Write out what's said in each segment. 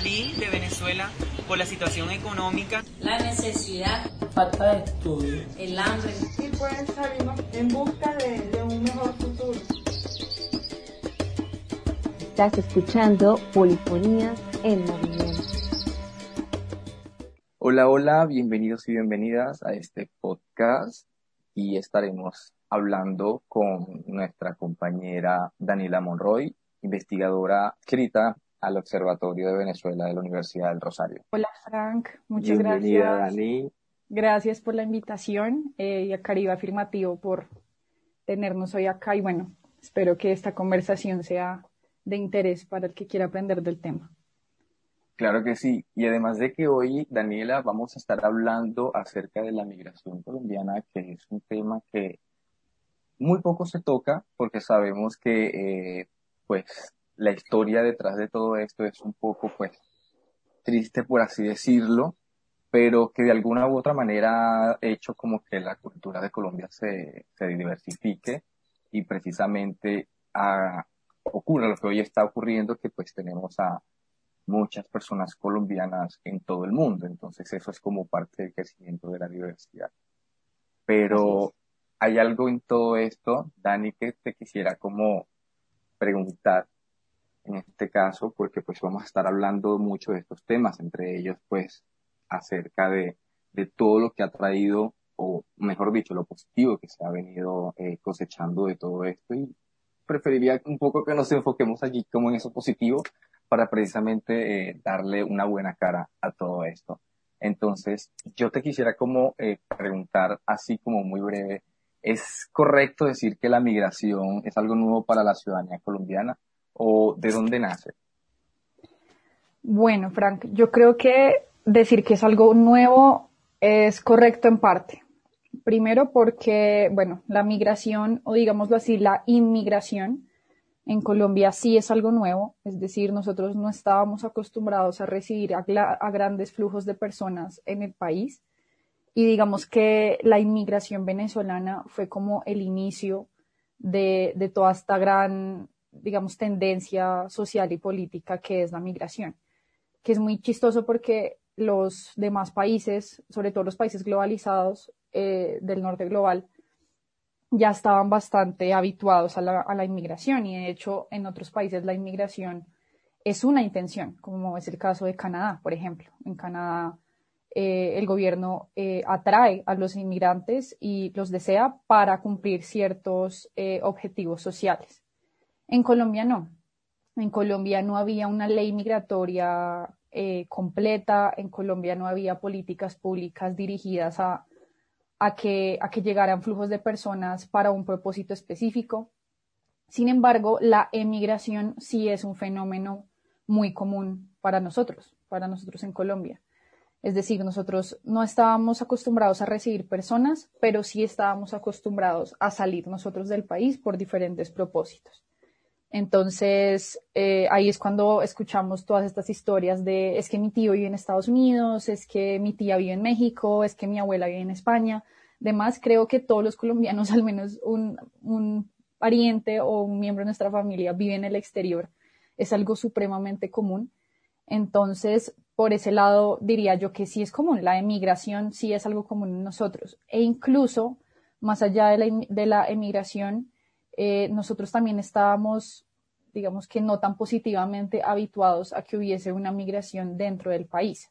salir de Venezuela por la situación económica, la necesidad, falta de estudio, el hambre. Y pues salimos en busca de, de un mejor futuro. Estás escuchando Polifonías en Movimiento. Hola, hola, bienvenidos y bienvenidas a este podcast y estaremos hablando con nuestra compañera Daniela Monroy, investigadora escrita al Observatorio de Venezuela de la Universidad del Rosario. Hola Frank, muchas Bienvenida, gracias. Dani. Gracias por la invitación eh, y a Caribe Afirmativo por tenernos hoy acá y bueno, espero que esta conversación sea de interés para el que quiera aprender del tema. Claro que sí. Y además de que hoy, Daniela, vamos a estar hablando acerca de la migración colombiana, que es un tema que muy poco se toca porque sabemos que, eh, pues, la historia detrás de todo esto es un poco, pues, triste, por así decirlo, pero que de alguna u otra manera ha hecho como que la cultura de Colombia se, se diversifique y precisamente a, ocurre lo que hoy está ocurriendo, que pues tenemos a muchas personas colombianas en todo el mundo. Entonces eso es como parte del crecimiento de la diversidad. Pero hay algo en todo esto, Dani, que te quisiera como preguntar en este caso, porque pues vamos a estar hablando mucho de estos temas, entre ellos pues acerca de, de todo lo que ha traído, o mejor dicho, lo positivo que se ha venido eh, cosechando de todo esto y preferiría un poco que nos enfoquemos allí como en eso positivo para precisamente eh, darle una buena cara a todo esto. Entonces, yo te quisiera como eh, preguntar así como muy breve, ¿es correcto decir que la migración es algo nuevo para la ciudadanía colombiana o de dónde nace? Bueno, Frank, yo creo que decir que es algo nuevo es correcto en parte. Primero porque, bueno, la migración, o digámoslo así, la inmigración en Colombia sí es algo nuevo, es decir, nosotros no estábamos acostumbrados a recibir a, grandes flujos de personas en el país y digamos que la inmigración venezolana fue como el inicio de, de toda esta gran, digamos, tendencia social y política que es la migración, que es muy chistoso porque los demás países, sobre todo los países globalizados eh, del norte global, ya estaban bastante habituados a la, inmigración y de hecho en otros países la inmigración es una intención, como es el caso de Canadá, por ejemplo. En Canadá eh, el gobierno eh, atrae a los inmigrantes y los desea para cumplir ciertos objetivos sociales. En Colombia no. En Colombia no había una ley migratoria completa, en Colombia no había políticas públicas dirigidas a que llegaran flujos de personas para un propósito específico. Sin embargo, la emigración sí es un fenómeno muy común para nosotros, para nosotros en Colombia. Es decir, nosotros no estábamos acostumbrados a recibir personas, pero sí estábamos acostumbrados a salir nosotros del país por diferentes propósitos. Entonces, eh, ahí es cuando escuchamos todas estas historias de es que mi tío vive en Estados Unidos, es que mi tía vive en México, es que mi abuela vive en España. Además, creo que todos los colombianos, al menos un, un pariente o un miembro de nuestra familia vive en el exterior. Es algo supremamente común. Entonces, por ese lado, diría yo que sí es común. La emigración sí es algo común en nosotros. E incluso, más allá de la, de la emigración, eh, nosotros también estábamos, digamos que no tan positivamente habituados a que hubiese una migración dentro del país.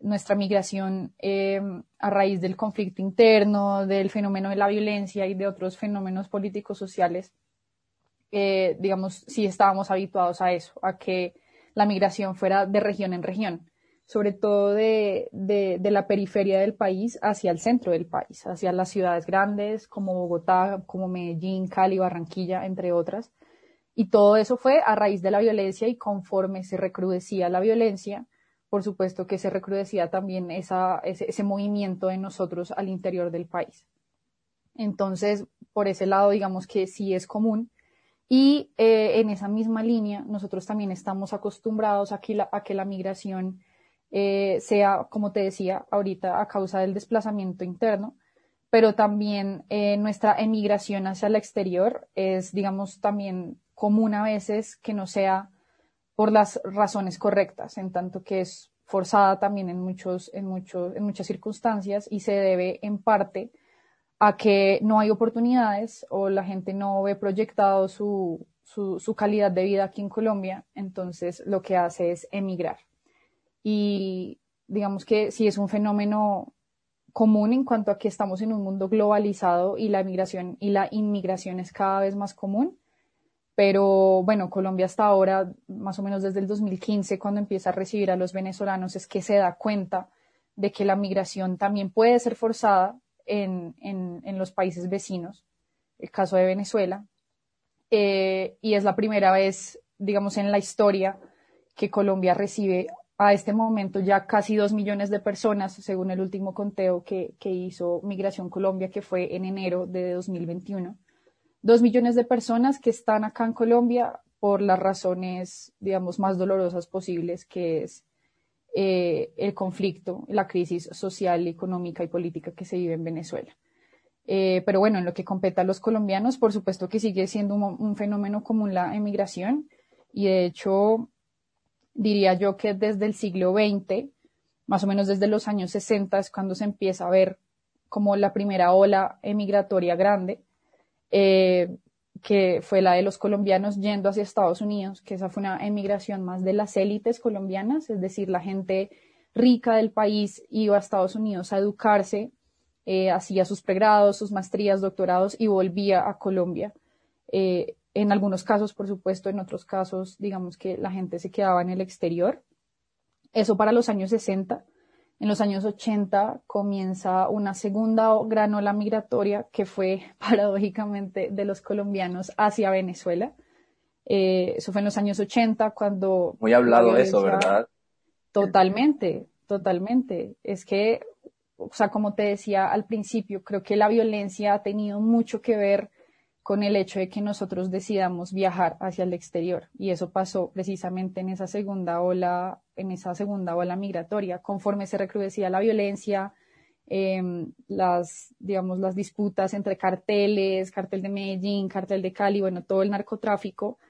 Nuestra migración eh, a raíz del conflicto interno, del fenómeno de la violencia y de otros fenómenos políticos sociales, eh, digamos, sí estábamos habituados a eso, a que la migración fuera de región en región sobre todo de, de, de, la periferia del país hacia el centro del país, hacia las ciudades grandes como Bogotá, como Medellín, Cali, Barranquilla, entre otras. Y todo eso fue a raíz de la violencia y conforme se recrudecía la violencia, por supuesto que se recrudecía también esa, ese, movimiento de nosotros al interior del país. Entonces, por ese lado, digamos que sí es común. Y eh, en esa misma línea, nosotros también estamos acostumbrados a que a que la migración eh, sea, como te decía ahorita, a causa del desplazamiento interno, pero también eh, nuestra emigración hacia el exterior es, digamos, también común a veces que no sea por las razones correctas, en tanto que es forzada también en, muchos, en, muchos, en muchas circunstancias y se debe en parte a que no hay oportunidades o la gente no ve proyectado su, su, su, calidad de vida aquí en Colombia, entonces lo que hace es emigrar. Y digamos que sí es un fenómeno común en cuanto a que estamos en un mundo globalizado y la migración y la inmigración es cada vez más común. Pero bueno, Colombia hasta ahora, más o menos desde el 2015, cuando empieza a recibir a los venezolanos, es que se da cuenta de que la migración también puede ser forzada en, en, en los países vecinos, el caso de Venezuela. Eh, y es la primera vez, digamos, en la historia que Colombia recibe a este momento ya casi dos millones de personas, según el último conteo que, que hizo Migración Colombia, que fue en enero de 2021. Dos millones de personas que están acá en Colombia por las razones, digamos, más dolorosas posibles, que es eh, el conflicto, la crisis social, económica y política que se vive en Venezuela. Eh, pero bueno, en lo que compete a los colombianos, por supuesto que sigue siendo un, un fenómeno común la emigración y de hecho diría yo que desde el siglo XX, más o menos desde los años 60 es cuando se empieza a ver como la primera ola emigratoria grande, eh, que fue la de los colombianos yendo hacia Estados Unidos, que esa fue una emigración más de las élites colombianas, es decir, la gente rica del país iba a Estados Unidos a educarse, eh, hacía sus pregrados, sus maestrías, doctorados y volvía a Colombia. Eh, en algunos casos, por supuesto, en otros casos, digamos que la gente se quedaba en el exterior. Eso para los años 60. En los años 80 comienza una segunda gran ola migratoria que fue paradójicamente de los colombianos hacia Venezuela. Eh, eso fue en los años 80 cuando... Muy hablado de eso, ¿verdad? Totalmente, totalmente. Es que, o sea, como te decía al principio, creo que la violencia ha tenido mucho que ver con el hecho de que nosotros decidamos viajar hacia el exterior. Y eso pasó precisamente en esa segunda ola, en esa segunda ola migratoria, conforme se recrudecía la violencia, eh, las, digamos, las disputas entre carteles, cartel de Medellín, cartel de Cali, bueno, todo el narcotráfico,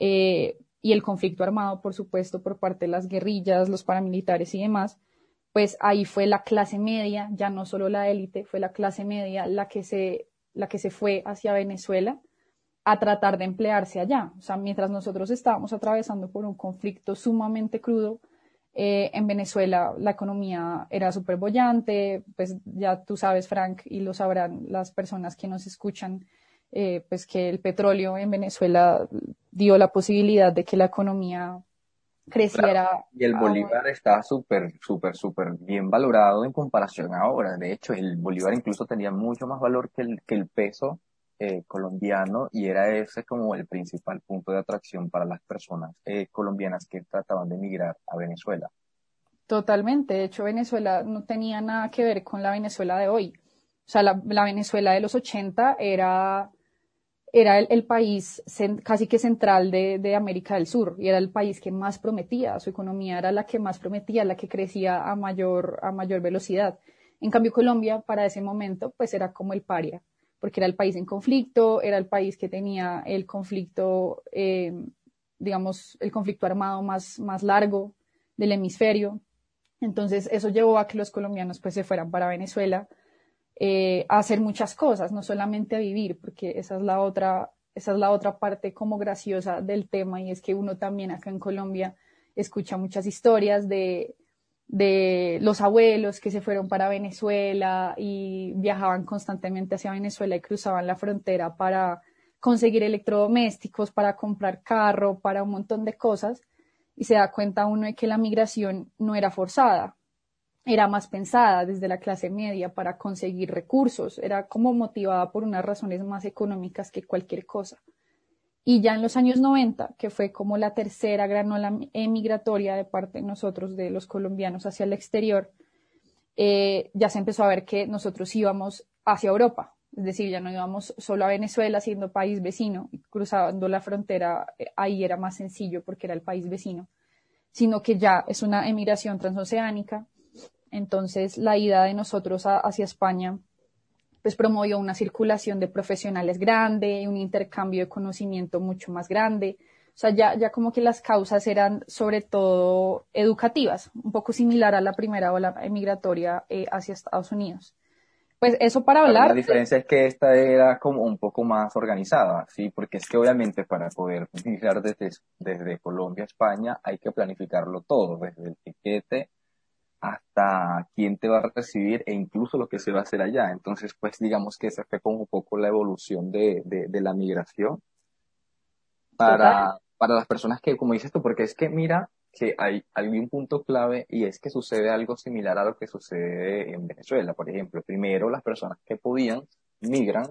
eh, y el conflicto armado, por supuesto, por parte de las guerrillas, los paramilitares y demás, pues ahí fue la clase media, ya no solo la élite, fue la clase media la que se la que se fue hacia Venezuela a tratar de emplearse allá. O sea, mientras nosotros estábamos atravesando por un conflicto sumamente crudo, eh, en Venezuela la economía era súper bollante, pues ya tú sabes, Frank, y lo sabrán las personas que nos escuchan, eh, pues que el petróleo en Venezuela dio la posibilidad de que la economía creciera. Claro. Y el bolívar está súper, súper, súper bien valorado en comparación a ahora. De hecho, el bolívar incluso tenía mucho más valor que el, que el peso eh, colombiano y era ese como el principal punto de atracción para las personas eh, colombianas que trataban de emigrar a Venezuela. Totalmente. De hecho, Venezuela no tenía nada que ver con la Venezuela de hoy. O sea, la, la Venezuela de los 80 era era el, país casi que central de, de, América del Sur y era el país que más prometía, su economía era la que más prometía, la que crecía a mayor, a mayor velocidad. En cambio, Colombia para ese momento pues era como el paria, porque era el país en conflicto, era el país que tenía el conflicto, eh, digamos, el conflicto armado más, más largo del hemisferio. Entonces eso llevó a que los colombianos pues se fueran para Venezuela eh, a hacer muchas cosas, no solamente a vivir, porque esa es la otra, esa es la otra parte como graciosa del tema y es que uno también acá en Colombia escucha muchas historias de, de los abuelos que se fueron para Venezuela y viajaban constantemente hacia Venezuela y cruzaban la frontera para conseguir electrodomésticos, para comprar carro, para un montón de cosas y se da cuenta uno de que la migración no era forzada, era más pensada desde la clase media para conseguir recursos, era como motivada por unas razones más económicas que cualquier cosa. Y ya en los años 90, que fue como la tercera gran ola emigratoria de parte de nosotros, de los colombianos hacia el exterior, eh, ya se empezó a ver que nosotros íbamos hacia Europa, es decir, ya no íbamos solo a Venezuela siendo país vecino, cruzando la frontera, eh, ahí era más sencillo porque era el país vecino, sino que ya es una emigración transoceánica, entonces, la ida de nosotros a, hacia España pues promovió una circulación de profesionales grande, un intercambio de conocimiento mucho más grande, O sea, ya, ya como que las causas eran sobre todo educativas, un poco similar a la primera ola emigratoria eh, hacia Estados Unidos. Pues eso para hablar. La diferencia es que esta era como un poco más organizada, ¿sí? Porque es que obviamente para poder migrar desde, desde Colombia a España hay que planificarlo todo, desde el tiquete hasta quién te va a recibir e incluso lo que se va a hacer allá. Entonces, pues digamos que esa fue como un poco la evolución de, de, de la migración para, para las personas que, como dices tú, porque es que mira que hay, un punto clave y es que sucede algo similar a lo que sucede en Venezuela. Por ejemplo, primero las personas que podían migran,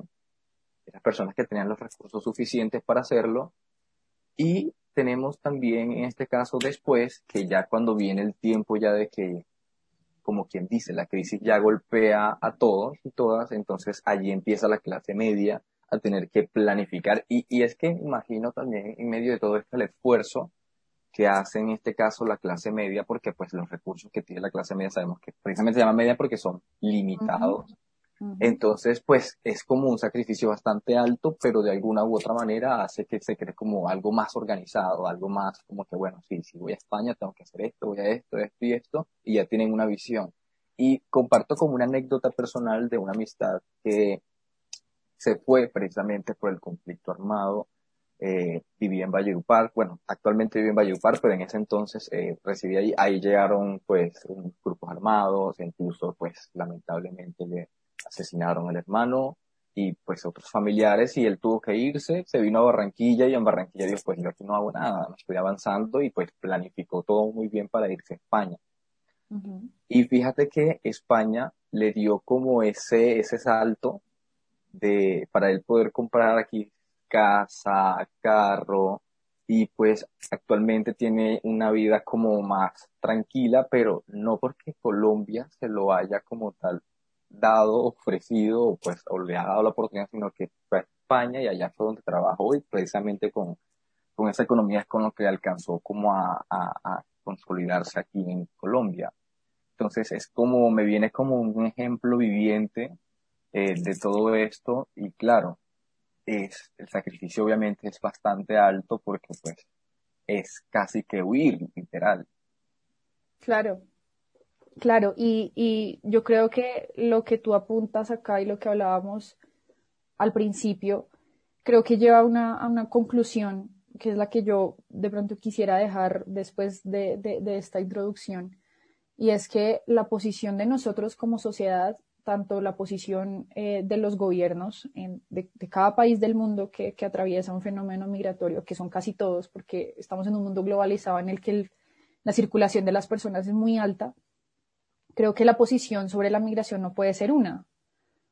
las personas que tenían los recursos suficientes para hacerlo y tenemos también en este caso después que ya cuando viene el tiempo ya de que como quien dice, la crisis ya golpea a todos y todas, entonces allí empieza la clase media a tener que planificar. Y, y es que imagino también en medio de todo esto el esfuerzo que hace en este caso la clase media, porque pues los recursos que tiene la clase media sabemos que precisamente se llama media porque son limitados. Entonces, pues es como un sacrificio bastante alto, pero de alguna u otra manera hace que se cree como algo más organizado, algo más como que, bueno, sí, si voy a España tengo que hacer esto, voy a esto, esto y esto, y ya tienen una visión. Y comparto como una anécdota personal de una amistad que se fue precisamente por el conflicto armado, eh, vivía en Valledupar, bueno, actualmente vive en Valledupar, pero en ese entonces eh, ahí, ahí llegaron pues grupos armados, incluso pues lamentablemente le asesinaron al hermano y pues otros familiares y él tuvo que irse, se vino a Barranquilla y en Barranquilla dijo pues yo aquí no hago nada, me estoy avanzando y pues planificó todo muy bien para irse a España. Y fíjate que España le dio como ese, ese salto de, para él poder comprar aquí casa, carro, y pues actualmente tiene una vida como más tranquila, pero no porque Colombia se lo haya como tal dado, ofrecido, pues, o le ha dado la oportunidad, sino que fue a España y allá fue donde trabajó y precisamente con, con esa economía es con lo que alcanzó como a, a, consolidarse aquí en Colombia. Entonces es como, me viene como un ejemplo viviente eh, de todo esto y claro, es, el sacrificio obviamente es bastante alto porque pues es casi que huir, literal. Claro, Claro, y, yo creo que lo que tú apuntas acá y lo que hablábamos al principio, creo que lleva a una, conclusión que es la que yo de pronto quisiera dejar después de, esta introducción, y es que la posición de nosotros como sociedad, tanto la posición eh, de los gobiernos de, cada país del mundo que, atraviesa un fenómeno migratorio, que son casi todos, porque estamos en un mundo globalizado en el que la circulación de las personas es muy alta, creo que la posición sobre la migración no puede ser una.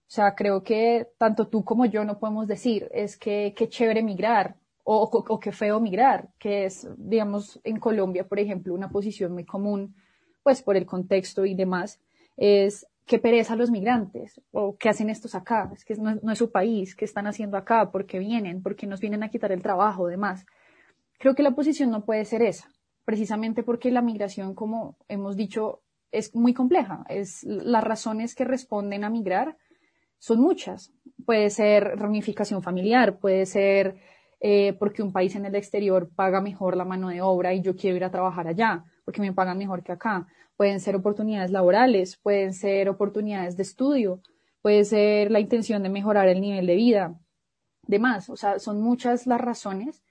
O sea, creo que tanto tú como yo no podemos decir es que qué chévere migrar o, o, qué feo migrar, que es, digamos, en Colombia, por ejemplo, una posición muy común, pues por el contexto y demás, es qué pereza los migrantes o qué hacen estos acá, es que no, no es su país, qué están haciendo acá, por qué vienen, por qué nos vienen a quitar el trabajo, demás. Creo que la posición no puede ser esa, precisamente porque la migración, como hemos dicho, es muy compleja. Es, las razones que responden a migrar son muchas. Puede ser ramificación familiar, puede ser eh, porque un país en el exterior paga mejor la mano de obra y yo quiero ir a trabajar allá, porque me pagan mejor que acá. Pueden ser oportunidades laborales, pueden ser oportunidades de estudio, puede ser la intención de mejorar el nivel de vida, demás. O sea, son muchas las razones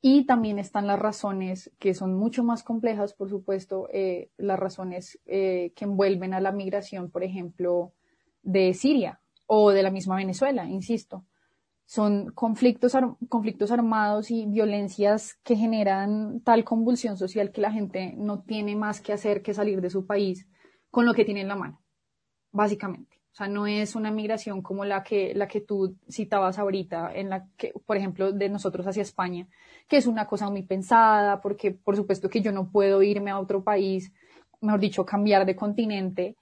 y también están las razones que son mucho más complejas, por supuesto, eh, las razones eh, que envuelven a la migración, por ejemplo, de Siria o de la misma Venezuela, insisto. Son conflictos, conflictos armados y violencias que generan tal convulsión social que la gente no tiene más que hacer que salir de su país con lo que tiene en la mano, básicamente. O sea, no es una migración como la que, la que tú citabas ahorita, en la que, por ejemplo, de nosotros hacia España, que es una cosa muy pensada, porque por supuesto que yo no puedo irme a otro país, mejor dicho, cambiar de continente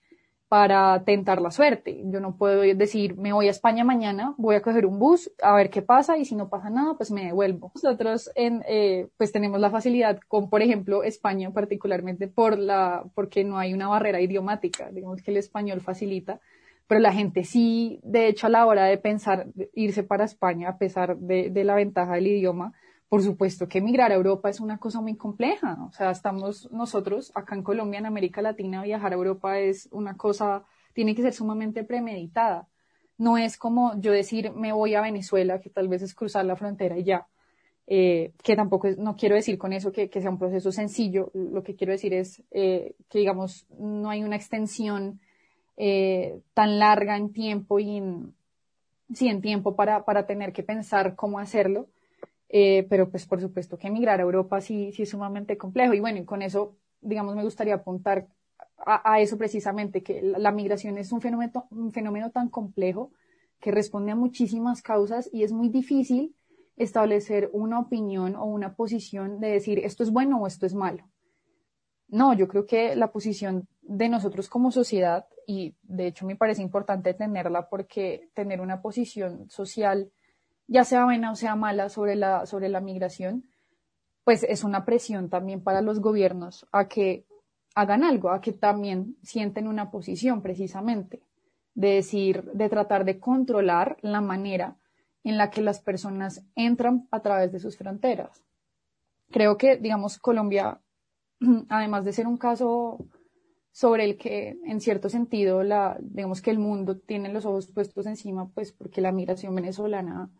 para tentar la suerte. Yo no puedo decir, me voy a España mañana, voy a coger un bus, a ver qué pasa, y si no pasa nada, pues me devuelvo. Nosotros, eh, pues tenemos la facilidad con, por ejemplo, España particularmente por la, porque no hay una barrera idiomática, digamos que el español facilita, pero la gente sí, de hecho, a la hora de pensar irse para España, a pesar de, la ventaja del idioma, por supuesto que emigrar a Europa es una cosa muy compleja. O sea, estamos nosotros acá en Colombia, en América Latina, viajar a Europa es una cosa, tiene que ser sumamente premeditada. No es como yo decir me voy a Venezuela, que tal vez es cruzar la frontera y ya. Eh, que tampoco no quiero decir con eso que, sea un proceso sencillo. Lo que quiero decir es eh, que, digamos, no hay una extensión eh, tan larga en tiempo y en, sí, en tiempo para, para tener que pensar cómo hacerlo. Eh, pero pues por supuesto que emigrar a Europa sí, sí es sumamente complejo. Y bueno, con eso, digamos, me gustaría apuntar a, eso precisamente, que la, migración es un fenómeno, un fenómeno tan complejo que responde a muchísimas causas y es muy difícil establecer una opinión o una posición de decir esto es bueno o esto es malo. No, yo creo que la posición de nosotros como sociedad, y de hecho me parece importante tenerla porque tener una posición social ya sea buena o sea mala sobre la, sobre la migración, pues es una presión también para los gobiernos a que hagan algo, a que también sienten una posición precisamente de decir, de tratar de controlar la manera en la que las personas entran a través de sus fronteras. Creo que, digamos, Colombia, además de ser un caso sobre el que, en cierto sentido, la, digamos que el mundo tiene los ojos puestos encima, pues porque la migración venezolana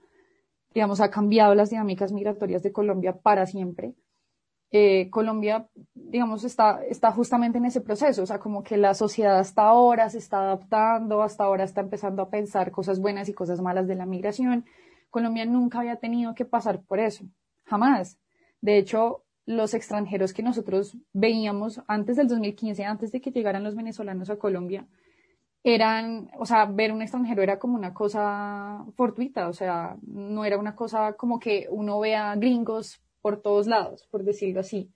digamos, ha cambiado las dinámicas migratorias de Colombia para siempre. Eh, Colombia, digamos, está, está justamente en ese proceso, o sea, como que la sociedad hasta ahora se está adaptando, hasta ahora está empezando a pensar cosas buenas y cosas malas de la migración. Colombia nunca había tenido que pasar por eso, jamás. De hecho, los extranjeros que nosotros veíamos antes del 2015, antes de que llegaran los venezolanos a Colombia, eran, o sea, ver un extranjero era como una cosa fortuita, o sea, no era una cosa como que uno vea gringos por todos lados, por decirlo así.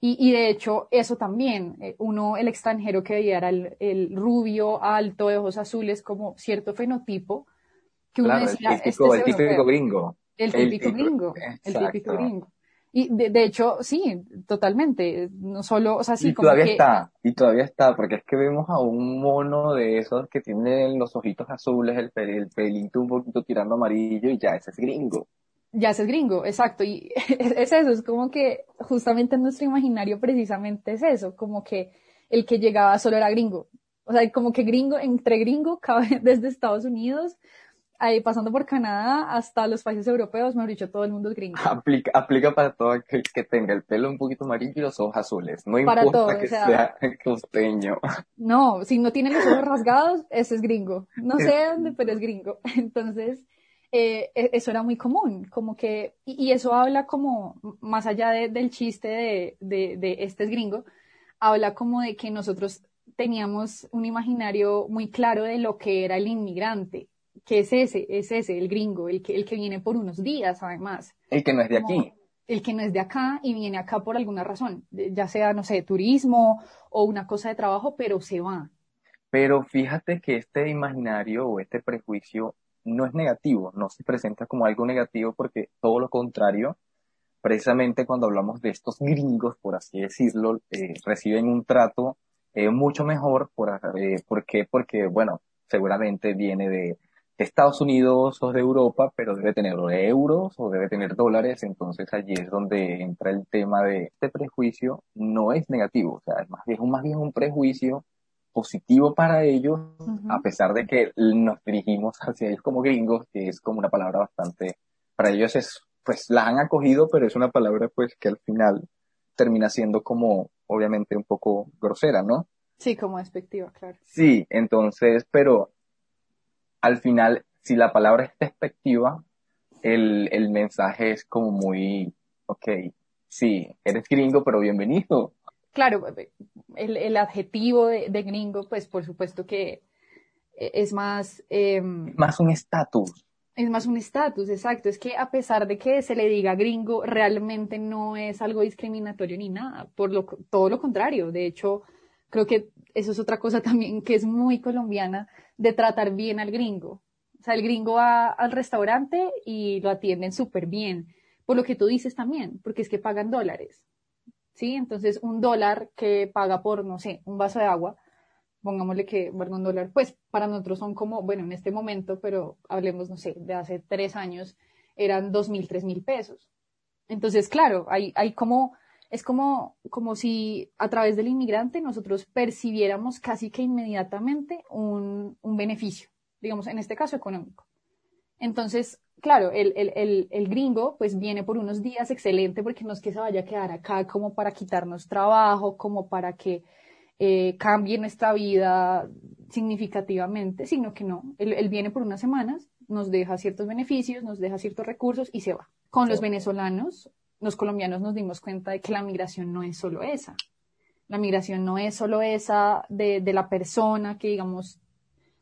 Y, y de hecho, eso también, eh, uno, el extranjero que veía era el, rubio, alto, de ojos azules, como cierto fenotipo, que uno decía, el típico, este el típico gringo. El típico gringo, el típico gringo. Y de, de, hecho, sí, totalmente. No solo, o sea, sí, y todavía está, y todavía está, porque es que vemos a un mono de esos que tiene los ojitos azules, el, el pelito un poquito tirando amarillo y ya ese es gringo. Ya ese es gringo, exacto. Y es eso, es como que justamente en nuestro imaginario precisamente es eso, como que el que llegaba solo era gringo. O sea, como que gringo, entre gringo, cabe desde Estados Unidos ahí pasando por Canadá hasta los países europeos, me han dicho, todo el mundo es gringo. Aplica, aplica para todo aquel que tenga el pelo un poquito amarillo y los ojos azules. No importa que sea, costeño. No, si no tiene los ojos rasgados, ese es gringo. No sé dónde, pero es gringo. Entonces, eh, e, eso era muy común, como que, y, eso habla como, más allá del chiste de, de, de este es gringo, habla como de que nosotros teníamos un imaginario muy claro de lo que era el inmigrante que es ese, es ese, el gringo, el que, el que viene por unos días además. El que no es de aquí. El que no es de acá y viene acá por alguna razón, ya sea, no sé, turismo o una cosa de trabajo, pero se va. Pero fíjate que este imaginario o este prejuicio no es negativo, no se presenta como algo negativo porque todo lo contrario, precisamente cuando hablamos de estos gringos, por así decirlo, eh, reciben un trato eh, mucho mejor. Por, eh, ¿Por qué? Porque, bueno, seguramente viene de Estados Unidos o de Europa, pero debe tener euros o debe tener dólares, entonces allí es donde entra el tema de este prejuicio, no es negativo, o sea, es más bien, más bien un prejuicio positivo para ellos, a pesar de que nos dirigimos hacia ellos como gringos, que es como una palabra bastante, para ellos es, pues la han acogido, pero es una palabra pues que al final termina siendo como, obviamente, un poco grosera, ¿no? Sí, como despectiva, claro. Sí, entonces, pero al final, si la palabra es despectiva, el, el mensaje es como muy, ok, sí, eres gringo, pero bienvenido. Claro, el, el adjetivo de, gringo, pues por supuesto que es más... Em, más un estatus. Es más un estatus, exacto. Es que a pesar de que se le diga gringo, realmente no es algo discriminatorio ni nada. Por lo, todo lo contrario. De hecho, creo que eso es otra cosa también que es muy colombiana de tratar bien al gringo. O sea, el gringo va al restaurante y lo atienden súper bien, por lo que tú dices también, porque es que pagan dólares. ¿Sí? Entonces, un dólar que paga por, no sé, un vaso de agua, pongámosle que, bueno, un dólar, pues para nosotros son como, bueno, en este momento, pero hablemos, no sé, de hace tres años, eran dos mil, tres mil pesos. Entonces, claro, hay, hay como, es como, como si a través del inmigrante nosotros percibiéramos casi que inmediatamente un, un beneficio, digamos, en este caso económico. Entonces, claro, el, el, el, el, gringo pues viene por unos días excelente porque no es que se vaya a quedar acá como para quitarnos trabajo, como para que eh, cambie nuestra vida significativamente, sino que no, él, él, viene por unas semanas, nos deja ciertos beneficios, nos deja ciertos recursos y se va. Con los venezolanos, los colombianos nos dimos cuenta de que la migración no es solo esa. La migración no es solo esa de, de la persona que, digamos,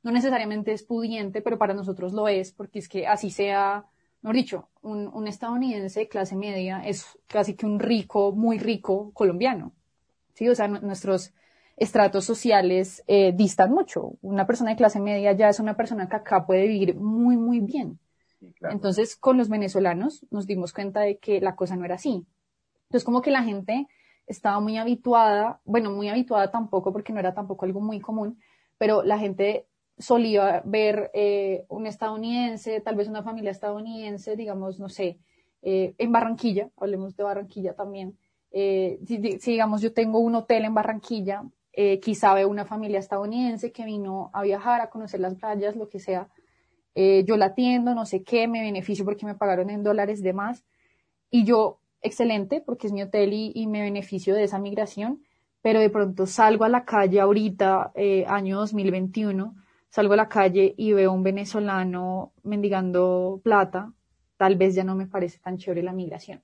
no necesariamente es pudiente, pero para nosotros lo es, porque es que así sea, mejor dicho, un, un estadounidense de clase media es casi que un rico, muy rico colombiano. Sí, o sea, nuestros estratos sociales eh, distan mucho. Una persona de clase media ya es una persona que acá puede vivir muy, muy bien. Entonces, con los venezolanos nos dimos cuenta de que la cosa no era así. Entonces, como que la gente estaba muy habituada, bueno, muy habituada tampoco porque no era tampoco algo muy común, pero la gente solía ver eh, un estadounidense, tal vez una familia estadounidense, digamos, no sé, eh, en Barranquilla, hablemos de Barranquilla también. Eh, si, si, digamos, yo tengo un hotel en Barranquilla, quizá veo una familia estadounidense que vino a viajar, a conocer las playas, lo que sea. Eh, yo la atiendo, no sé qué, me beneficio porque me pagaron en dólares de más. Y yo, excelente, porque es mi hotel y, y me beneficio de esa migración, pero de pronto salgo a la calle ahorita, eh, año 2021, salgo a la calle y veo un venezolano mendigando plata, tal vez ya no me parece tan chévere la migración.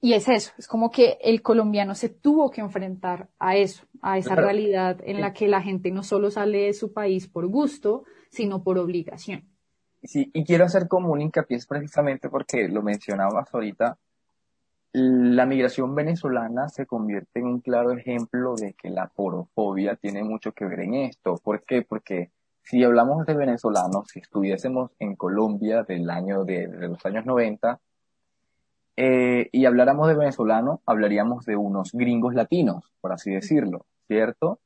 Y es eso, es como que el colombiano se tuvo que enfrentar a eso, a esa realidad en la que la gente no solo sale de su país por gusto, sino por obligación. Sí, y quiero hacer como un hincapié precisamente porque lo mencionabas ahorita, la migración venezolana se convierte en un claro ejemplo de que la porofobia tiene mucho que ver en esto. ¿Por qué? Porque si hablamos de venezolanos, si estuviésemos en Colombia del año de, los años 90, eh, y habláramos de venezolanos, hablaríamos de unos gringos latinos, por así decirlo, ¿cierto?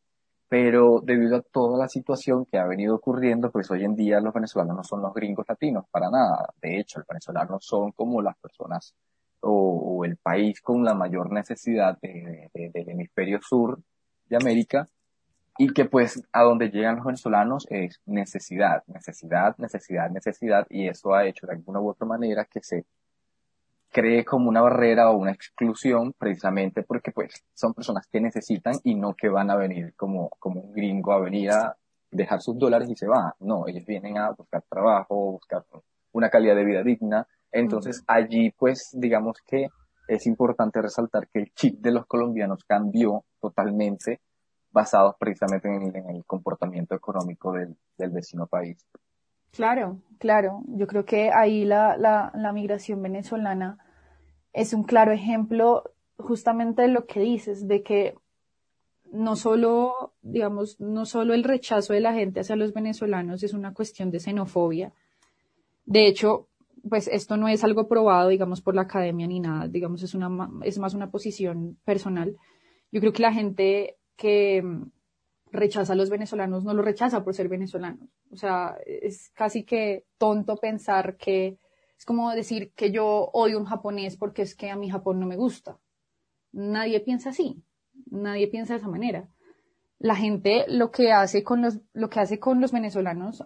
Pero debido a toda la situación que ha venido ocurriendo, pues hoy en día los venezolanos no son los gringos latinos, para nada. De hecho, los venezolanos son como las personas o, el país con la mayor necesidad de, de, del hemisferio sur de América y que pues a donde llegan los venezolanos es necesidad, necesidad, necesidad, necesidad y eso ha hecho de alguna u otra manera que se cree como una barrera o una exclusión precisamente porque pues son personas que necesitan y no que van a venir como, como un gringo a venir a dejar sus dólares y se van. No, ellos vienen a buscar trabajo, buscar una calidad de vida digna. Entonces allí pues digamos que es importante resaltar que el chip de los colombianos cambió totalmente basados precisamente en el, en el comportamiento económico del, del, vecino país. Claro, claro. Yo creo que ahí la, la, la migración venezolana es un claro ejemplo justamente de lo que dices, de que no solo, digamos, no solo el rechazo de la gente hacia los venezolanos es una cuestión de xenofobia. De hecho, pues esto no es algo probado, digamos, por la academia ni nada, digamos, es una, es más una posición personal. Yo creo que la gente que rechaza a los venezolanos no lo rechaza por ser venezolanos. O sea, es casi que tonto pensar que es como decir que yo odio un japonés porque es que a mi Japón no me gusta. Nadie piensa así. Nadie piensa de esa manera. La gente lo que hace con los, lo que hace con los venezolanos,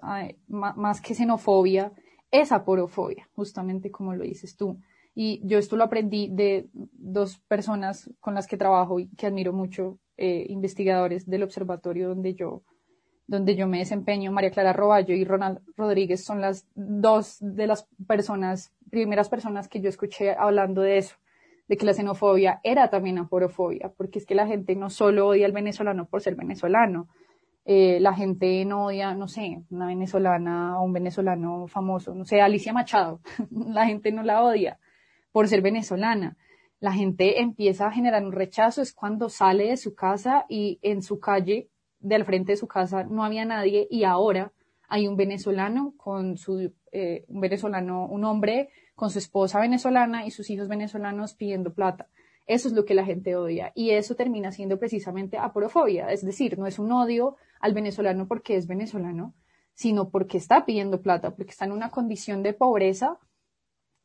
más que xenofobia, es aporofobia, justamente como lo dices tú. Y yo esto lo aprendí de dos personas con las que trabajo y que admiro mucho, eh, investigadores del observatorio donde yo, donde yo me desempeño, María Clara Roballo y Ronald Rodríguez son las dos de las personas, primeras personas que yo escuché hablando de eso, de que la xenofobia era también aporofobia, porque es que la gente no solo odia al venezolano por ser venezolano, eh, la gente no odia, no sé, una venezolana o un venezolano famoso, no sé, Alicia Machado, la gente no la odia por ser venezolana. La gente empieza a generar un rechazo es cuando sale de su casa y en su calle, del frente de su casa, no había nadie y ahora hay un venezolano con su, eh, un venezolano, un hombre con su esposa venezolana y sus hijos venezolanos pidiendo plata. Eso es lo que la gente odia y eso termina siendo precisamente aporofobia, es decir, no es un odio al venezolano porque es venezolano, sino porque está pidiendo plata, porque está en una condición de pobreza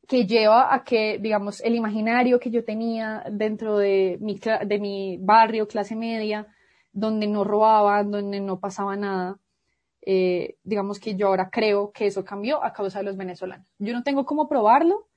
que lleva a que, digamos, el imaginario que yo tenía dentro de mi, de mi barrio, clase media, donde no robaban, donde no pasaba nada, eh, digamos que yo ahora creo que eso cambió a causa de los venezolanos. Yo no tengo cómo probarlo,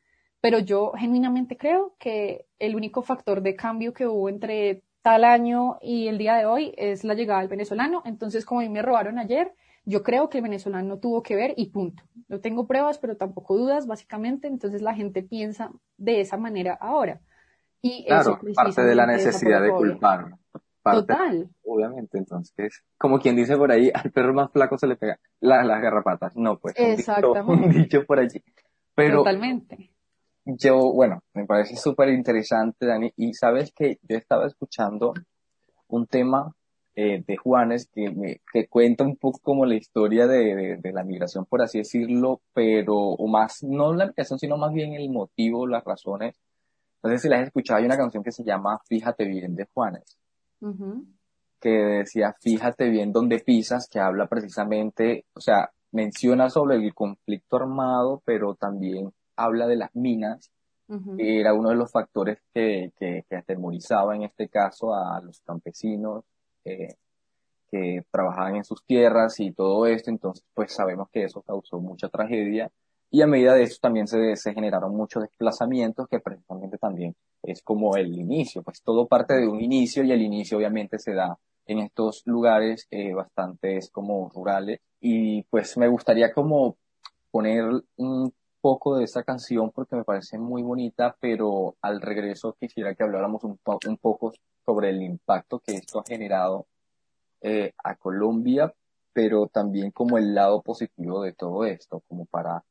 pero yo genuinamente creo que el único factor de cambio que hubo entre tal año y el día de hoy es la llegada del venezolano. Entonces, como a mí me robaron ayer, yo creo que el venezolano tuvo que ver y punto. No tengo pruebas, pero tampoco dudas, básicamente. Entonces, la gente piensa de esa manera ahora. Y claro, parte de la necesidad de culpar. Total. Obviamente, entonces, como quien dice por ahí, al perro más flaco se le pega las garrapatas. No, pues. Exactamente. Un dicho por allí. Pero, Totalmente yo, bueno, me parece súper interesante, Dani, y sabes que yo estaba escuchando un tema eh, de Juanes que, me, que cuenta un poco como la historia de, de, la migración, por así decirlo, pero, o más, no la migración, sino más bien el motivo, las razones. Entonces, si la has escuchado, hay una canción que se llama Fíjate bien de Juanes, que decía Fíjate bien donde pisas, que habla precisamente, o sea, menciona sobre el conflicto armado, pero también habla de las minas, que era uno de los factores que, que, atemorizaba en este caso a los campesinos eh, que trabajaban en sus tierras y todo esto, entonces pues sabemos que eso causó mucha tragedia y a medida de eso también se, se generaron muchos desplazamientos que precisamente también es como el inicio, pues todo parte de un inicio y el inicio obviamente se da en estos lugares eh, bastante como rurales. Y pues me gustaría como poner un poco de esa canción porque me parece muy bonita, pero al regreso quisiera que habláramos un, un poco sobre el impacto que esto ha generado eh, a Colombia, pero también como el lado positivo de todo esto, como para,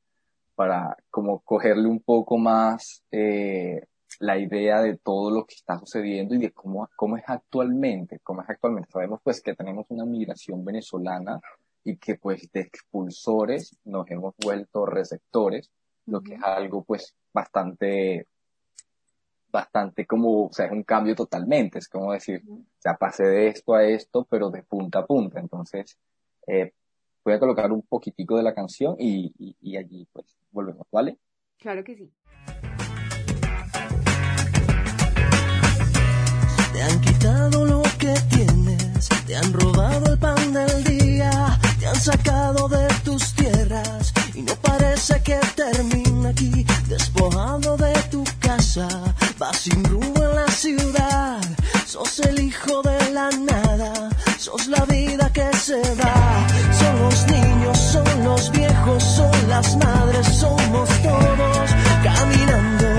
para como cogerle un poco más eh, la idea de todo lo que está sucediendo y de cómo, cómo es actualmente, cómo es actualmente. Sabemos pues que tenemos una migración venezolana y que pues de expulsores nos hemos vuelto receptores, lo que es algo pues bastante, bastante como, o sea, es un cambio totalmente, es como decir, sea, pasé de esto a esto, pero de punta a punta, entonces eh, voy a colocar un poquitico de la canción y, y allí pues volvemos, ¿vale? Claro que sí. Te han quitado lo que tienes, te han robado el pan del día te han sacado de tus tierras y no parece que termina aquí. Despojado de tu casa, vas sin rumbo en la ciudad. Sos el hijo de la nada, sos la vida que se va. Son los niños, son los viejos, son las madres, somos todos caminando.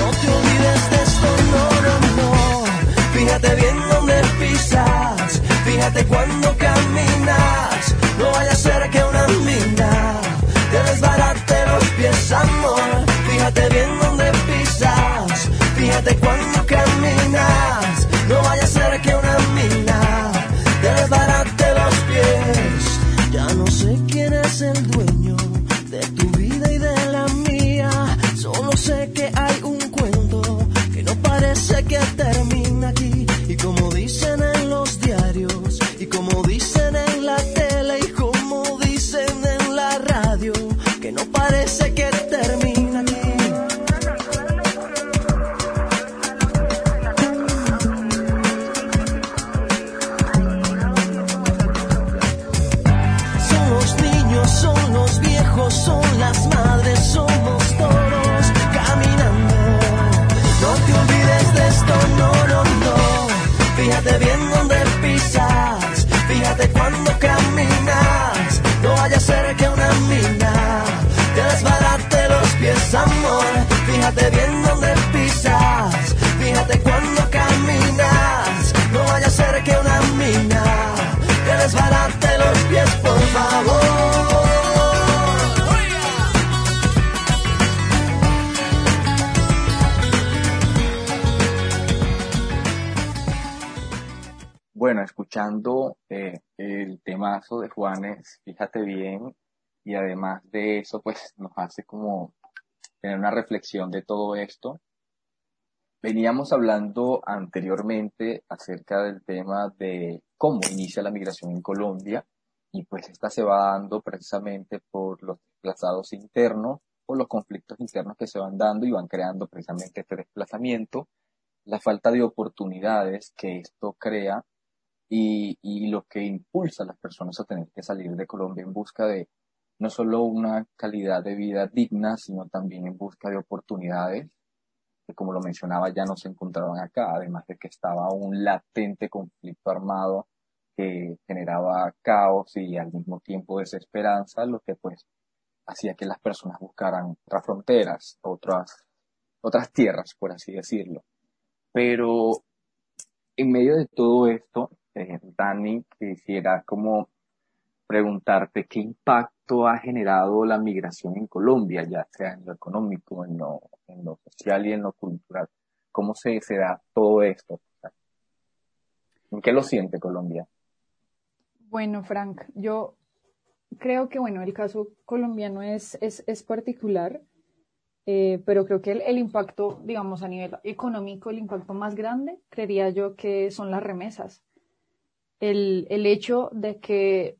No te olvides de esto, no, no, no. Fíjate bien dónde pisas, fíjate cuando Fíjate bien dónde pisas, fíjate cuando caminas. No vaya a ser que una mina te desbarate los pies. Ya no sé quién es el dueño de tu vida y de la mía. Solo sé que hay un cuento que no parece que termina aquí. Fíjate bien dónde pisas, fíjate cuando caminas. No vaya a ser que una mina te desbarate los pies, por favor. Bueno, escuchando eh, el temazo de Juanes, fíjate bien, y además de eso, pues nos hace como tener una reflexión de todo esto. Veníamos hablando anteriormente acerca del tema de cómo inicia la migración en Colombia y pues esta se va dando precisamente por los desplazados internos por los conflictos internos que se van dando y van creando precisamente este desplazamiento, la falta de oportunidades que esto crea y, y lo que impulsa a las personas a tener que salir de Colombia en busca de no solo una calidad de vida digna, sino también en busca de oportunidades que como lo mencionaba ya no se encontraban acá, además de que estaba un latente conflicto armado que generaba caos y al mismo tiempo desesperanza, lo que pues hacía que las personas buscaran otras fronteras, otras, otras tierras, por así decirlo. Pero en medio de todo esto, eh, Dani, quisiera como preguntarte qué impacto ha generado la migración en Colombia, ya sea en lo económico, en lo, en lo social y en lo cultural. ¿Cómo se, se da todo esto? ¿En qué lo siente Colombia? Bueno, Frank, yo creo que, bueno, el caso colombiano es, es, es particular, eh, pero creo que el, el, impacto, digamos, a nivel económico, el impacto más grande, creería yo que son las remesas. El, el hecho de que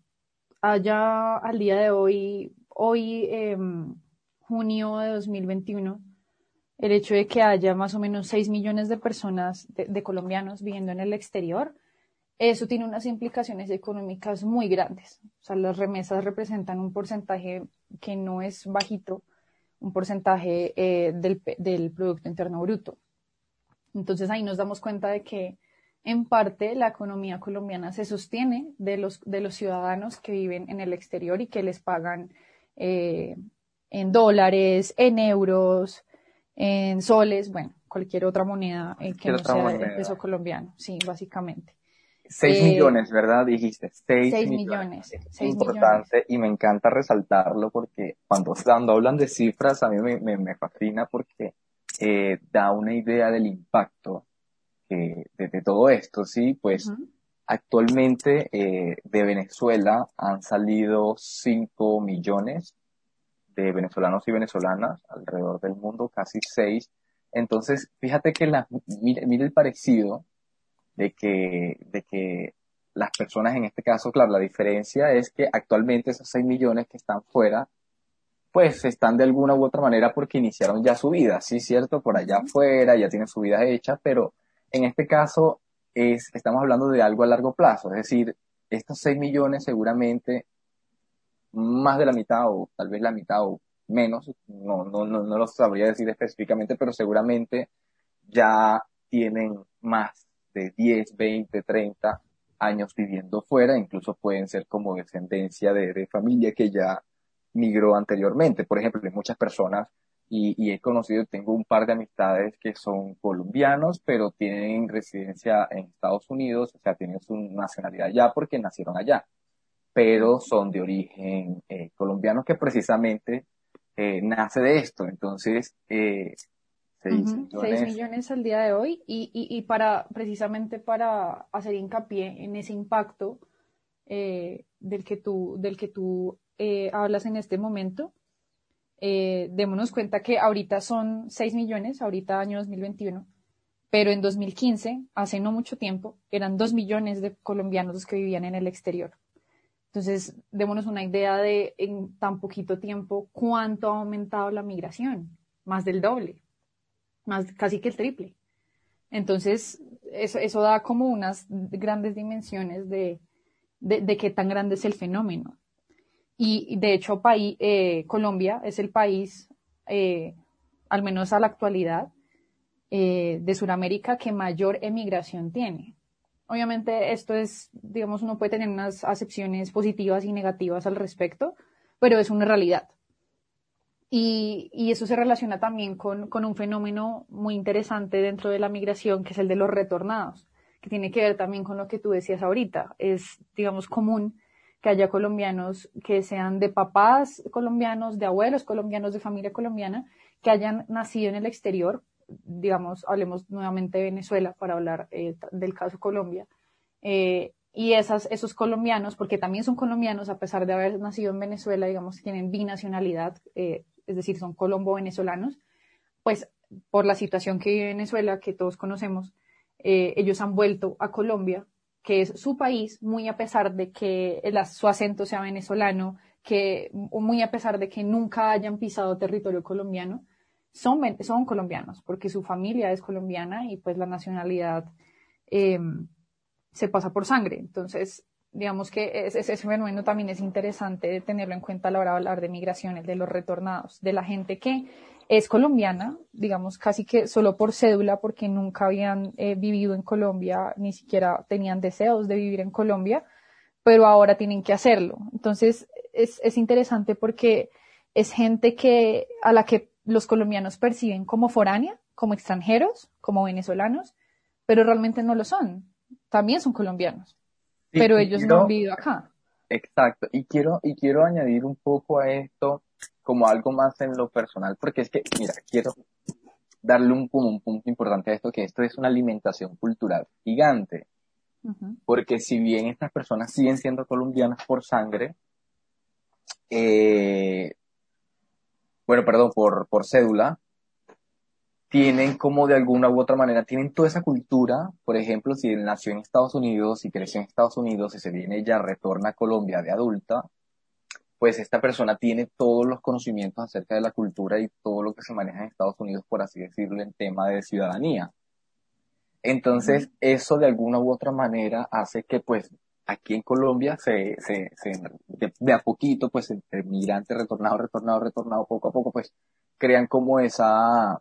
haya al día de hoy, hoy, eh, junio de 2021, el hecho de que haya más o menos 6 millones de personas, de, de, colombianos viviendo en el exterior, eso tiene unas implicaciones económicas muy grandes. O sea, las remesas representan un porcentaje que no es bajito, un porcentaje eh, del, del Producto Interno Bruto. Entonces ahí nos damos cuenta de que en parte la economía colombiana se sostiene de los, de los ciudadanos que viven en el exterior y que les pagan eh, en dólares, en euros, en soles, bueno, cualquier otra moneda eh, que no sea moneda. el peso colombiano, sí, básicamente. 6 eh, millones, ¿verdad? Dijiste, 6 seis millones. Seis importante millones. y me encanta resaltarlo porque cuando, cuando hablan de cifras a mí me, me, me fascina porque eh, da una idea del impacto eh, de, de, todo esto, ¿sí? Pues uh -huh. actualmente eh, de Venezuela han salido 5 millones de venezolanos y venezolanas alrededor del mundo, casi 6. Entonces, fíjate que la, mire, mire el parecido de que, de que las personas en este caso, claro, la diferencia es que actualmente esos 6 millones que están fuera, pues están de alguna u otra manera porque iniciaron ya su vida, sí, cierto, por allá afuera, ya tienen su vida hecha, pero en este caso es, estamos hablando de algo a largo plazo, es decir, estos 6 millones seguramente más de la mitad o tal vez la mitad o menos, no, no, no, no lo sabría decir específicamente, pero seguramente ya tienen más de 10, 20, 30 años viviendo fuera, incluso pueden ser como descendencia de, de familia que ya migró anteriormente. Por ejemplo, hay muchas personas y, y, he conocido, tengo un par de amistades que son colombianos, pero tienen residencia en Estados Unidos, o sea, tienen su nacionalidad allá porque nacieron allá, pero son de origen eh, colombiano que precisamente eh, nace de esto. Entonces, eh, 6 uh -huh. millones. 6 millones al día de hoy y, y, y, para precisamente para hacer hincapié en ese impacto eh, del que tú, del que tú eh, hablas en este momento, eh, démonos cuenta que ahorita son 6 millones, ahorita año 2021, pero en 2015, hace no mucho tiempo, eran 2 millones de colombianos los que vivían en el exterior. Entonces, démonos una idea de en tan poquito tiempo cuánto ha aumentado la migración, más del doble más casi que el triple. Entonces, eso, da como unas grandes dimensiones de, de, de qué tan grande es el fenómeno. Y, de hecho, país, eh, Colombia es el país, eh, al menos a la actualidad, eh, de Sudamérica que mayor emigración tiene. Obviamente, esto es, digamos, uno puede tener unas acepciones positivas y negativas al respecto, pero es una realidad. Y, y, eso se relaciona también con, con, un fenómeno muy interesante dentro de la migración, que es el de los retornados, que tiene que ver también con lo que tú decías ahorita. Es, digamos, común que haya colombianos que sean de papás colombianos, de abuelos colombianos, de familia colombiana, que hayan nacido en el exterior, digamos, hablemos nuevamente de Venezuela para hablar eh, del caso Colombia, eh, y esas, esos colombianos, porque también son colombianos, a pesar de haber nacido en Venezuela, digamos, tienen binacionalidad, eh, es decir, son colombo-venezolanos, pues por la situación que vive Venezuela, que todos conocemos, eh, ellos han vuelto a Colombia, que es su país, muy a pesar de que su acento sea venezolano, que muy a pesar de que nunca hayan pisado territorio colombiano, son, son colombianos, porque su familia es colombiana y pues la nacionalidad eh, se pasa por sangre. Entonces, digamos que ese, ese fenómeno también es interesante tenerlo en cuenta a la hora de hablar de migraciones, de los retornados, de la gente que es colombiana, digamos casi que solo por cédula, porque nunca habían eh, vivido en Colombia, ni siquiera tenían deseos de vivir en Colombia, pero ahora tienen que hacerlo. Entonces, es, es interesante porque es gente que, a la que los colombianos perciben como foránea, como extranjeros, como venezolanos, pero realmente no lo son. También son colombianos, pero ellos no han vivido acá. Exacto. Y quiero, y quiero añadir un poco a esto como algo más en lo personal, porque es que, mira, quiero darle un, un punto importante a esto, que esto es una alimentación cultural gigante. Porque si bien estas personas siguen siendo colombianas por sangre, eh, bueno, perdón, por, por cédula, tienen como de alguna u otra manera, tienen toda esa cultura, por ejemplo, si él nació en Estados Unidos y creció en Estados Unidos y se viene ya retorna a Colombia de adulta, pues esta persona tiene todos los conocimientos acerca de la cultura y todo lo que se maneja en Estados Unidos, por así decirlo, en tema de ciudadanía. Entonces, eso de alguna u otra manera hace que, pues, aquí en Colombia se, se, se de, a poquito, pues, el, migrante retornado, retornado, retornado, poco a poco, pues, crean como esa,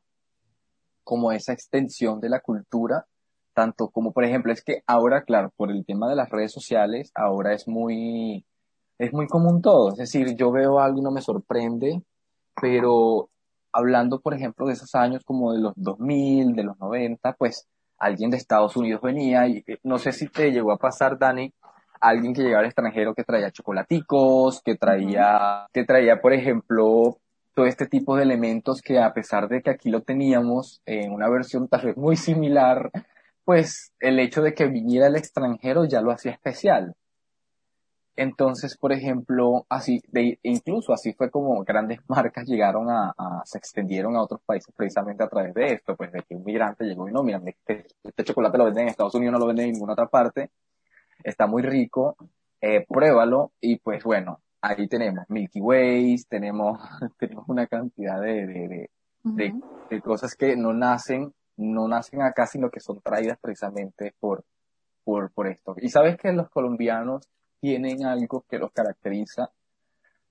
como esa extensión de la cultura, tanto como, por ejemplo, es que ahora, claro, por el tema de las redes sociales, ahora es muy, es muy común todo. Es decir, yo veo algo y no me sorprende, pero hablando, por ejemplo, de esos años como de los 2000, de los 90, pues alguien de Estados Unidos venía y eh, no sé si te llegó a pasar, Dani, alguien que llegaba al extranjero que traía chocolaticos, que traía, que traía, por ejemplo, todo este tipo de elementos que a pesar de que aquí lo teníamos en una versión tal vez muy similar, pues el hecho de que viniera el extranjero ya lo hacía especial. Entonces, por ejemplo, así, de, incluso así fue como grandes marcas llegaron a, se extendieron a otros países precisamente a través de esto, pues de que un migrante llegó y no, mira, este, este chocolate lo venden en Estados Unidos, no lo venden en ninguna otra parte, está muy rico, eh, pruébalo y pues bueno, ahí tenemos Milky Ways, tenemos, tenemos una cantidad de, de, de, de, cosas que no nacen, no nacen acá, sino que son traídas precisamente por, por, por esto. Y sabes que los colombianos tienen algo que los caracteriza,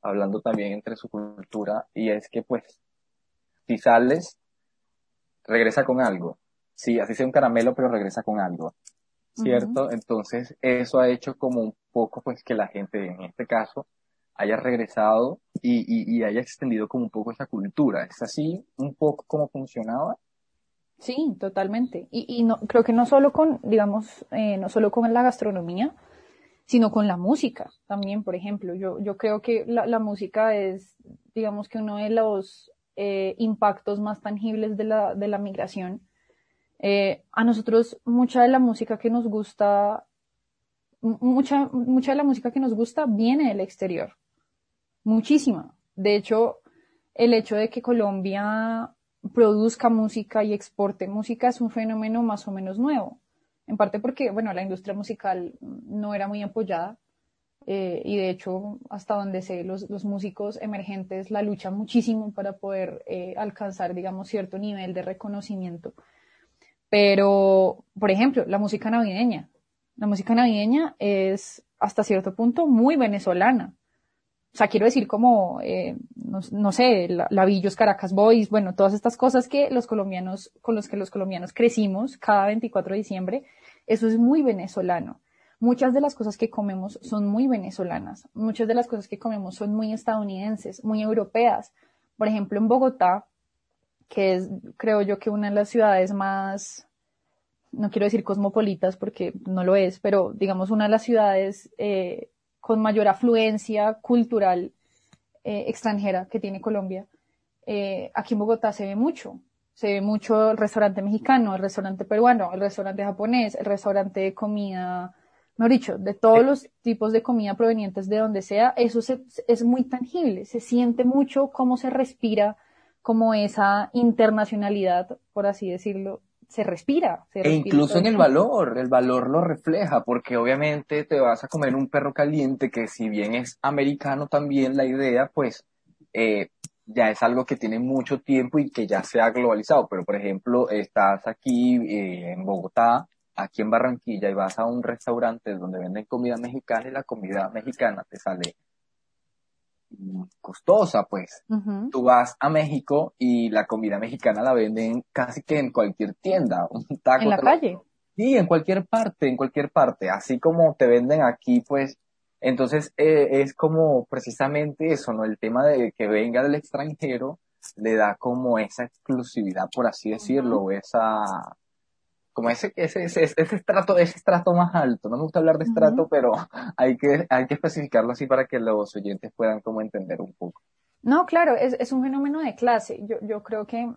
hablando también entre su cultura, y es que pues, si sales, regresa con algo. Sí, así sea un caramelo, pero regresa con algo. ¿Cierto? Entonces, eso ha hecho como un poco, pues, que la gente, en este caso, haya regresado y, y, haya extendido como un poco esa cultura. ¿Es así un poco como funcionaba? Sí, totalmente. Y, y no, creo que no solo con, digamos, eh, no solo con la gastronomía, sino con la música también, por ejemplo. Yo, yo creo que la, la música es, digamos que uno de los eh, impactos más tangibles de la, de la migración. Eh, a nosotros mucha de la música que nos gusta, mucha, mucha de la música que nos gusta viene del exterior. Muchísima. De hecho, el hecho de que Colombia produzca música y exporte música es un fenómeno más o menos nuevo en parte porque, bueno, la industria musical no era muy apoyada eh, y de hecho, hasta donde sé, los, los, músicos emergentes la luchan muchísimo para poder eh, alcanzar, digamos, cierto nivel de reconocimiento. Pero, por ejemplo, la música navideña. La música navideña es hasta cierto punto muy venezolana. O sea, quiero decir como, eh, no, no, sé, Lavillos, Caracas Boys, bueno, todas estas cosas que los colombianos, con los que los colombianos crecimos cada 24 de diciembre, eso es muy venezolano. Muchas de las cosas que comemos son muy venezolanas. Muchas de las cosas que comemos son muy estadounidenses, muy europeas. Por ejemplo, en Bogotá, que es, creo yo, que una de las ciudades más, no quiero decir cosmopolitas porque no lo es, pero digamos una de las ciudades eh, con mayor afluencia cultural eh, extranjera que tiene Colombia, eh, aquí en Bogotá se ve mucho. Se ve mucho el restaurante mexicano, el restaurante peruano, el restaurante japonés, el restaurante de comida, mejor dicho, de todos los tipos de comida provenientes de donde sea, eso es muy tangible, se siente mucho cómo se respira, como esa internacionalidad, por así decirlo, se respira. Se E respira incluso en el valor, el valor lo refleja, porque obviamente te vas a comer un perro caliente que si bien es americano también la idea, pues eh, ya es algo que tiene mucho tiempo y que ya se ha globalizado. Pero por ejemplo, estás aquí eh, en Bogotá, aquí en Barranquilla y vas a un restaurante donde venden comida mexicana y la comida mexicana te sale costosa, pues. Ujú. Tú vas a México y la comida mexicana la venden casi que en cualquier tienda, un taco En la calle. Sí, en cualquier parte, en cualquier parte, así como te venden aquí, pues, entonces eh, es como precisamente eso, ¿no? El tema de que venga del extranjero le da como esa exclusividad, por así decirlo, o esa, como ese, ese, ese, ese estrato, ese estrato más alto. No me gusta hablar de estrato, pero hay que, hay que especificarlo así para que los oyentes puedan como entender un poco. No, claro, es, es un fenómeno de clase. Yo, yo creo que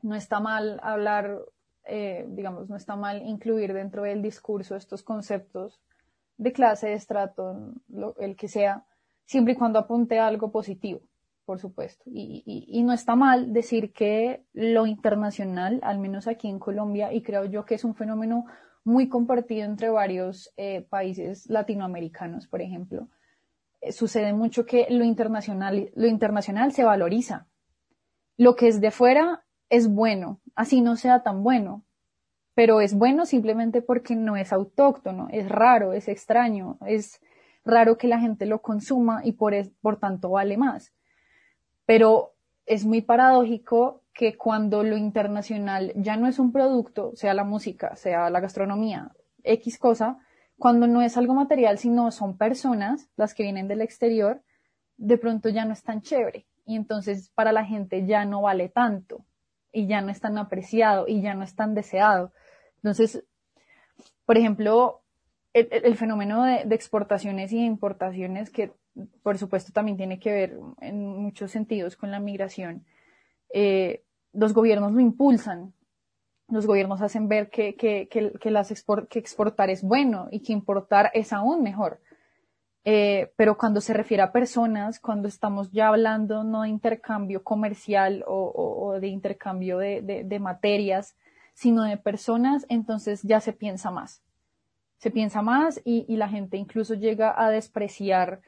no está mal hablar, eh, digamos, no está mal incluir dentro del discurso estos conceptos de clase, de estrato, el que sea, siempre y cuando apunte a algo positivo, por supuesto. Y no está mal decir que lo internacional, al menos aquí en Colombia, y creo yo que es un fenómeno muy compartido entre varios eh, países latinoamericanos, por ejemplo, eh, sucede mucho que lo internacional, lo internacional se valoriza. Lo que es de fuera es bueno, así no sea tan bueno, pero es bueno simplemente porque no es autóctono, es raro, es extraño, es raro que la gente lo consuma y por, es- por tanto vale más. Pero es muy paradójico que cuando lo internacional ya no es un producto, sea la música, sea la gastronomía, X cosa, cuando no es algo material, sino son personas, las que vienen del exterior, de pronto ya no es tan chévere. Y entonces para la gente ya no vale tanto, y ya no es tan apreciado, y ya no es tan deseado. Entonces, por ejemplo, el, fenómeno de, exportaciones y importaciones, que por supuesto también tiene que ver en muchos sentidos con la migración, eh, los gobiernos lo impulsan. Los gobiernos hacen ver que, que, que, que las que exportar es bueno y que importar es aún mejor. Eh, pero cuando se refiere a personas, cuando estamos ya hablando no de intercambio comercial o, o- de intercambio de- de materias, sino de personas, entonces ya se piensa más. Se piensa más y, la gente incluso llega a despreciar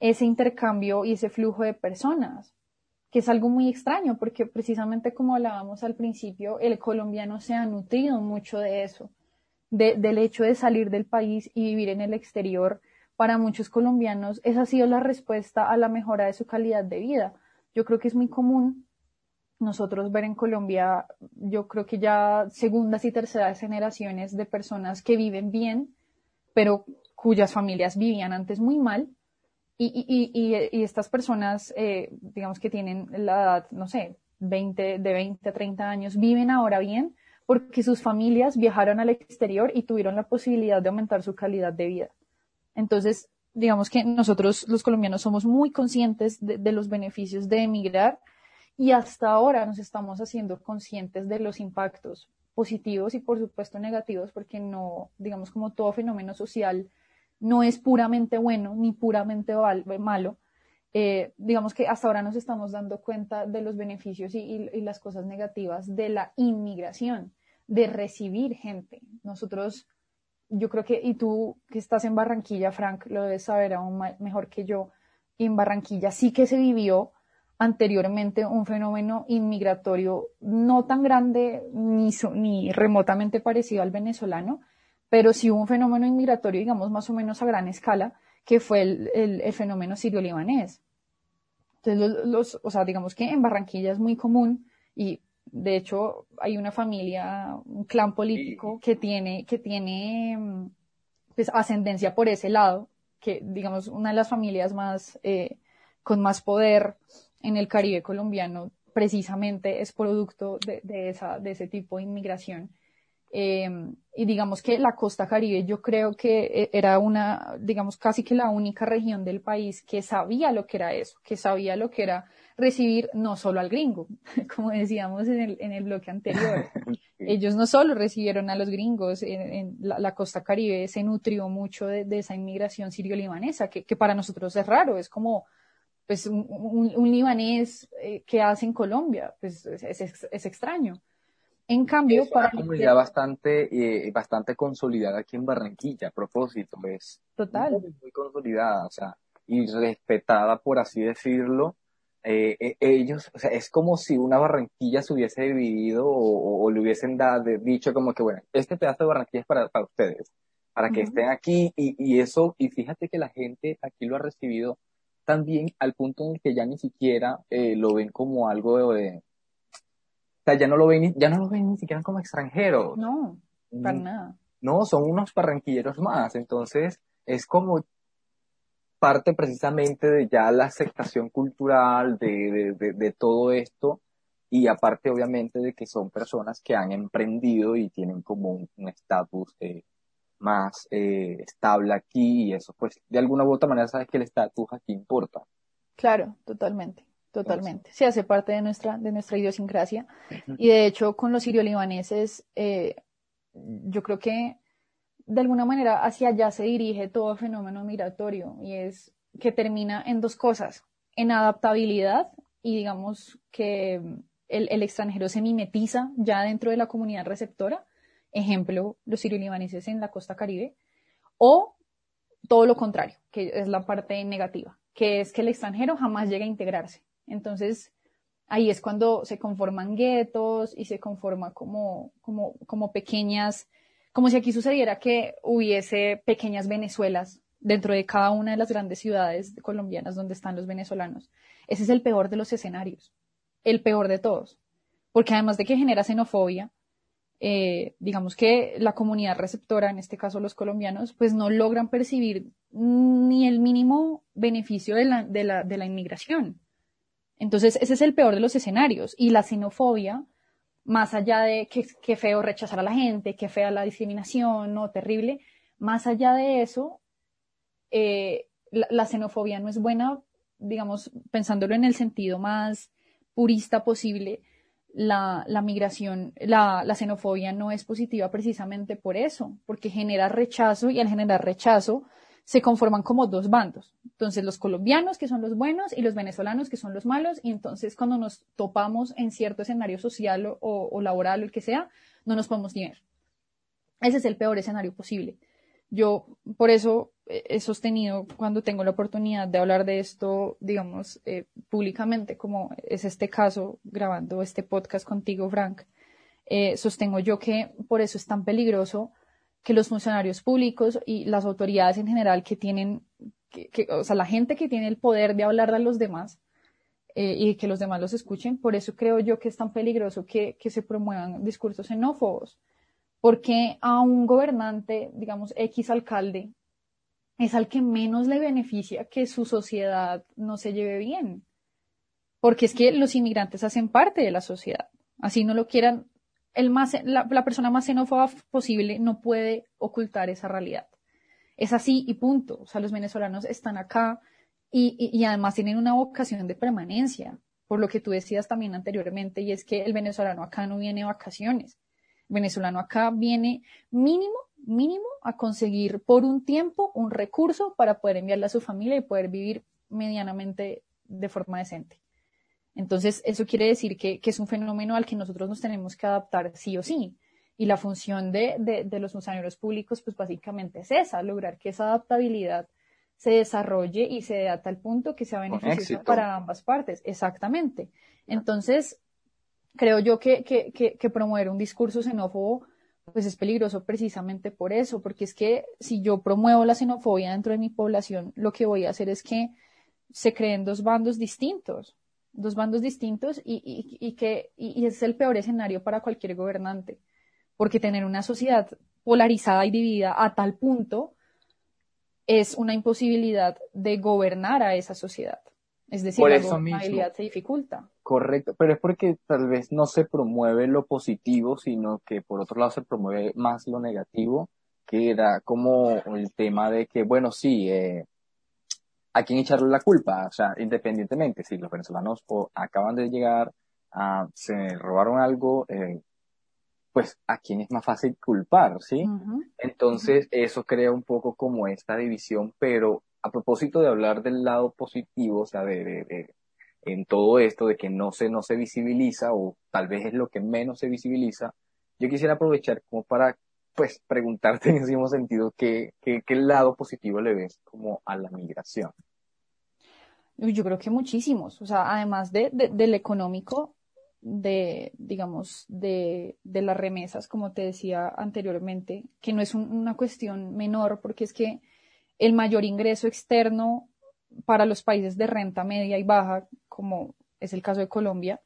ese intercambio y ese flujo de personas, que es algo muy extraño porque precisamente como hablábamos al principio, el colombiano se ha nutrido mucho de eso, de- del hecho de salir del país y vivir en el exterior. Para muchos colombianos esa ha sido la respuesta a la mejora de su calidad de vida. Yo creo que es muy común nosotros ver en Colombia, yo creo que ya segundas y terceras generaciones de personas que viven bien, pero cuyas familias vivían antes muy mal. Y, y- y- estas personas, eh, digamos que tienen la edad, no sé, 20, de 20 a 30 años, viven ahora bien porque sus familias viajaron al exterior y tuvieron la posibilidad de aumentar su calidad de vida. Entonces, digamos que nosotros los colombianos somos muy conscientes de los beneficios de emigrar y hasta ahora nos estamos haciendo conscientes de los impactos positivos y por supuesto negativos porque no, digamos como todo fenómeno social no es puramente bueno ni puramente malo. Eh, digamos que hasta ahora nos estamos dando cuenta de los beneficios y, las cosas negativas de la inmigración, de recibir gente. Nosotros, yo creo que, y tú que estás en Barranquilla, Frank, lo debes saber aún mejor que yo, en Barranquilla sí que se vivió anteriormente un fenómeno inmigratorio no tan grande ni, ni remotamente parecido al venezolano, pero sí hubo un fenómeno inmigratorio, digamos, más o menos a gran escala, que fue el, el- el fenómeno sirio-libanés. Entonces, los, los- o sea, digamos que en Barranquilla es muy común y de hecho hay una familia, un clan político que tiene, que tiene pues, ascendencia por ese lado, que digamos una de las familias más eh, con más poder en el Caribe colombiano precisamente es producto de, de esa, de ese tipo de inmigración. Eh, y digamos que la costa caribe yo creo que eh, era una, digamos casi que la única región del país que sabía lo que era eso, que sabía lo que era recibir no solo al gringo, como decíamos en el, en el bloque anterior. Ellos no solo recibieron a los gringos, en, en la, la costa caribe se nutrió mucho de, de esa inmigración sirio-libanesa, que, que para nosotros es raro, es como pues un, un- un libanés eh, que hace en Colombia, pues es, es- es extraño. En cambio, Es para una comunidad bastante, eh, bastante consolidada aquí en Barranquilla, a propósito, es Total. muy, muy consolidada, o sea, y respetada, por así decirlo. Eh, eh, ellos, o sea, es como si una Barranquilla se hubiese dividido o, le hubiesen dado, dicho como que, bueno, este pedazo de Barranquilla es para, para ustedes, para que Ujú. estén aquí y, y eso, y fíjate que la gente aquí lo ha recibido también al punto en el que ya ni siquiera eh, lo ven como algo de, o sea, ya no lo ven, ya no lo ven ni siquiera como extranjeros. No, para Mm, nada. No, son unos barranquilleros más. Entonces, es como parte precisamente de ya la aceptación cultural de, de, de, de todo esto. Y aparte, obviamente, de que son personas que han emprendido y tienen como un un estatus eh, más eh, estable aquí. Y eso, pues, de alguna u otra manera, sabes que el estatus aquí importa. Claro, totalmente, totalmente. Se hace parte de nuestra, de nuestra idiosincrasia. Y de hecho, con los sirio-libaneses, eh, yo creo que de alguna manera hacia allá se dirige todo fenómeno migratorio y es que termina en dos cosas, en adaptabilidad y digamos que el, el extranjero se mimetiza ya dentro de la comunidad receptora, ejemplo, los sirio-libaneses en la costa caribe, o todo lo contrario, que es la parte negativa, que es que el extranjero jamás llega a integrarse. Entonces, ahí es cuando se conforman guetos y se conforma como, como, como pequeñas, como si aquí sucediera que hubiese pequeñas Venezuelas dentro de cada una de las grandes ciudades colombianas donde están los venezolanos. Ese es el peor de los escenarios, el peor de todos, porque además de que genera xenofobia, eh, digamos que la comunidad receptora, en este caso los colombianos, pues no logran percibir ni el mínimo beneficio de la, de la, de la inmigración. Entonces, ese es el peor de los escenarios. Y la xenofobia, más allá de que, feo rechazar a la gente, que fea la discriminación, no, terrible, más allá de eso, eh, la xenofobia no es buena, digamos, pensándolo en el sentido más purista posible, la, la migración, la, la, xenofobia no es positiva precisamente por eso, porque genera rechazo y al generar rechazo se conforman como dos bandos. Entonces los colombianos que son los buenos y los venezolanos que son los malos y entonces cuando nos topamos en cierto escenario social o, laboral o el que sea, no nos podemos ver. Ese es el peor escenario posible. Yo por eso he sostenido cuando tengo la oportunidad de hablar de esto, digamos, eh, públicamente, como es este caso, grabando este podcast contigo, Frank, eh, sostengo yo que por eso es tan peligroso que los funcionarios públicos y las autoridades en general que tienen, o sea, la gente que tiene el poder de hablar a los demás eh, y que los demás los escuchen, por eso creo yo que es tan peligroso que, que se promuevan discursos xenófobos, porque a un gobernante, digamos, X alcalde, es al que menos le beneficia que su sociedad no se lleve bien. Porque es que los inmigrantes hacen parte de la sociedad. Así no lo quieran, el más, la, persona más xenófoba posible no puede ocultar esa realidad. Es así y punto. O sea, los venezolanos están acá y además tienen una vocación de permanencia, por lo que tú decías también anteriormente, y es que el venezolano acá no viene de vacaciones. Venezolano acá viene mínimo mínimo a conseguir por un tiempo un recurso para poder enviarle a su familia y poder vivir medianamente de forma decente. Entonces, eso quiere decir que, que, es un fenómeno al que nosotros nos tenemos que adaptar sí o sí. Y la función de, de, de los funcionarios públicos, pues básicamente es esa, lograr que esa adaptabilidad se desarrolle y se dé a tal punto que sea beneficiosa para ambas partes. Exactamente. Entonces, creo yo que, que, que promover un discurso xenófobo pues es peligroso precisamente por eso, porque es que si yo promuevo la xenofobia dentro de mi población, lo que voy a hacer es que se creen dos bandos distintos, dos bandos distintos y, y, y que y, es el peor escenario para cualquier gobernante, porque tener una sociedad polarizada y dividida a tal punto es una imposibilidad de gobernar a esa sociedad. Es decir, Por la gobernabilidad mismo. se dificulta. Correcto, pero es porque tal vez no se promueve lo positivo, sino que por otro lado se promueve más lo negativo, que era como el tema de que, bueno, sí, eh, a quién echarle la culpa, o sea, independientemente, si los venezolanos o acaban de llegar, a, se robaron algo, eh, pues a quién es más fácil culpar, ¿sí? Uh -huh. Entonces, eso crea un poco como esta división, pero a propósito de hablar del lado positivo, o sea, de, de, de en todo esto de que no se, no se visibiliza o tal vez es lo que menos se visibiliza, yo quisiera aprovechar como para pues preguntarte en ese mismo sentido qué, qué, qué lado positivo le ves como a la migración. Yo creo que muchísimos, o sea, además de, de, del económico, de, digamos, de, de, las remesas, como te decía anteriormente, que no es un, una cuestión menor, porque es que el mayor ingreso externo para los países de renta media y baja, como es el caso de Colombia,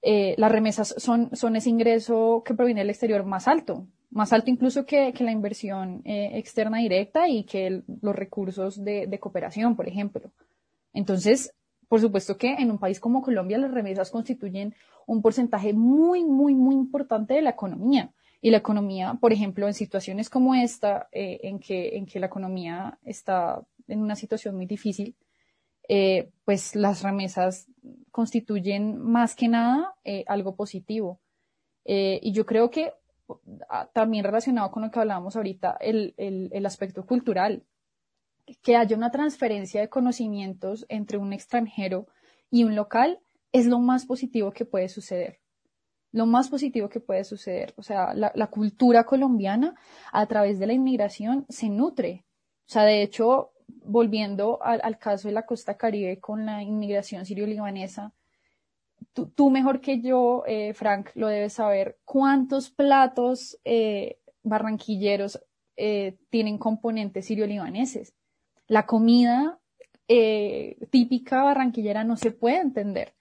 eh, las remesas son, son ese ingreso que proviene del exterior más alto, más alto incluso que, que la inversión eh, externa directa y que el, los recursos de, de cooperación, por ejemplo. Entonces, por supuesto que en un país como Colombia las remesas constituyen un porcentaje muy, muy, muy importante de la economía. Y la economía, por ejemplo, en situaciones como esta, eh, en, que, en que la economía está en una situación muy difícil, eh, pues las remesas constituyen más que nada eh, algo positivo. Eh, y yo creo que ah, también relacionado con lo que hablábamos ahorita, el, el, el aspecto cultural que haya una transferencia de conocimientos entre un extranjero y un local es lo más positivo que puede suceder. Lo más positivo que puede suceder. O sea, la, la cultura colombiana a través de la inmigración se nutre. O sea, de hecho, volviendo al, al caso de la costa caribe con la inmigración sirio-libanesa, tú, mejor que yo, eh, Frank, lo debes saber, ¿cuántos platos eh, barranquilleros eh, tienen componentes sirio-libaneses? La comida típica barranquillera no se puede entender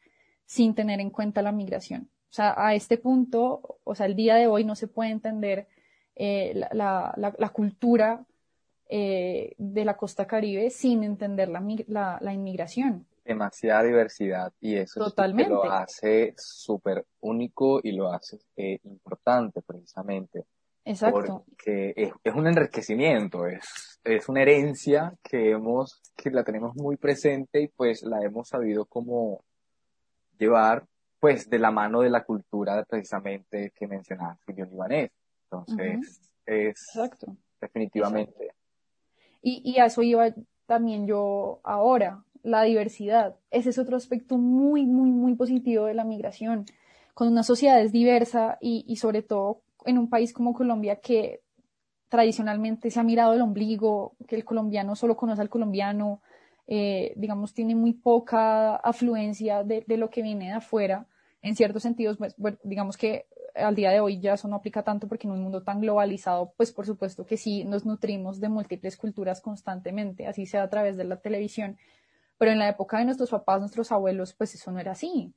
sin tener en cuenta la migración. O sea, a este punto, o sea, el día de hoy no se puede entender la, la, cultura eh, de la costa caribe sin entender la, la, la inmigración. Demasiada diversidad y eso Totalmente. lo hace súper único y lo hace eh, importante precisamente. Exacto. Porque es, es un enriquecimiento, es, es una herencia que hemos, que la tenemos muy presente y pues la hemos sabido como llevar pues de la mano de la cultura precisamente que mencionaba Silvio Libanés. Entonces, uh -huh. es Exacto. definitivamente. Exacto. Y, y a eso iba también yo ahora, la diversidad. Ese es otro aspecto muy, muy, muy positivo de la migración. Cuando una sociedad es diversa y, y sobre todo en un país como Colombia que tradicionalmente se ha mirado el ombligo, que el colombiano solo conoce al colombiano, eh, digamos, tiene muy poca afluencia de, de, lo que viene de afuera. En ciertos sentidos, pues, digamos que al día de hoy ya eso no aplica tanto porque en un mundo tan globalizado, pues por supuesto que sí nos nutrimos de múltiples culturas constantemente, así sea a través de la televisión. Pero en la época de nuestros papás, nuestros abuelos, pues eso no era así.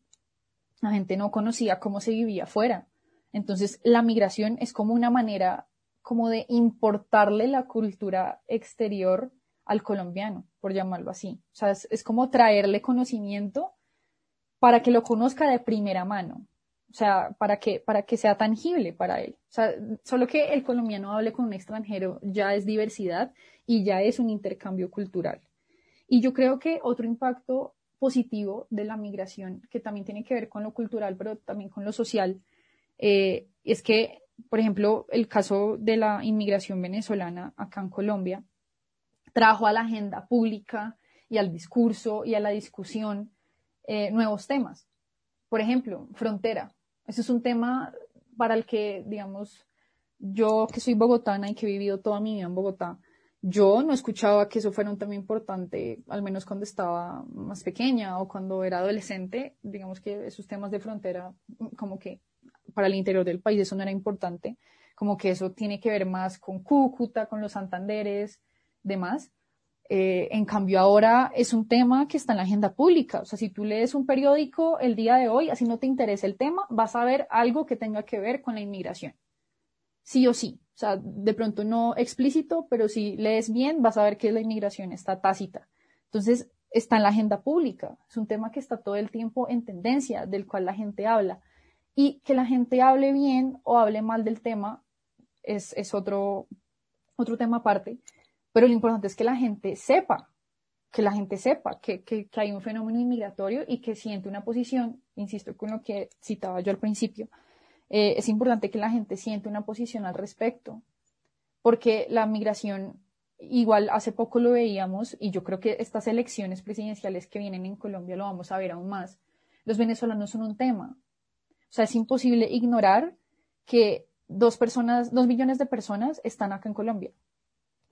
La gente no conocía cómo se vivía afuera. Entonces, la migración es como una manera como de importarle la cultura exterior al colombiano, por llamarlo así. O sea, es, es, como traerle conocimiento para que lo conozca de primera mano. O sea, para que, para que sea tangible para él. O sea, solo que el colombiano hable con un extranjero ya es diversidad y ya es un intercambio cultural. Y yo creo que otro impacto positivo de la migración, que también tiene que ver con lo cultural, pero también con lo social, eh, es que, por ejemplo, el caso de la inmigración venezolana acá en Colombia trajo a la agenda pública y al discurso y a la discusión eh, nuevos temas. Por ejemplo, frontera. Ese es un tema para el que, digamos, yo que soy bogotana y que he vivido toda mi vida en Bogotá, yo no escuchaba que eso fuera un tema importante, al menos cuando estaba más pequeña o cuando era adolescente, digamos que esos temas de frontera, como que para el interior del país eso no era importante, como que eso tiene que ver más con Cúcuta, con los Santanderes, demás. Eh, en cambio ahora es un tema que está en la agenda pública. O sea, si tú lees un periódico el día de hoy, así no te interesa el tema, vas a ver algo que tenga que ver con la inmigración. Sí o sí. O sea, de pronto no explícito, pero si lees bien, vas a ver que la inmigración está tácita. Entonces, está en la agenda pública. Es un tema que está todo el tiempo en tendencia, del cual la gente habla. Y que la gente hable bien o hable mal del tema es, es otro, otro tema aparte. Pero lo importante es que la gente sepa, que la gente sepa que, que, hay un fenómeno inmigratorio y que siente una posición, insisto con lo que citaba yo al principio, eh, es importante que la gente siente una posición al respecto, porque la migración igual hace poco lo veíamos y yo creo que estas elecciones presidenciales que vienen en Colombia lo vamos a ver aún más. Los venezolanos son un tema. O sea, es imposible ignorar que dos personas, dos millones de personas están acá en Colombia.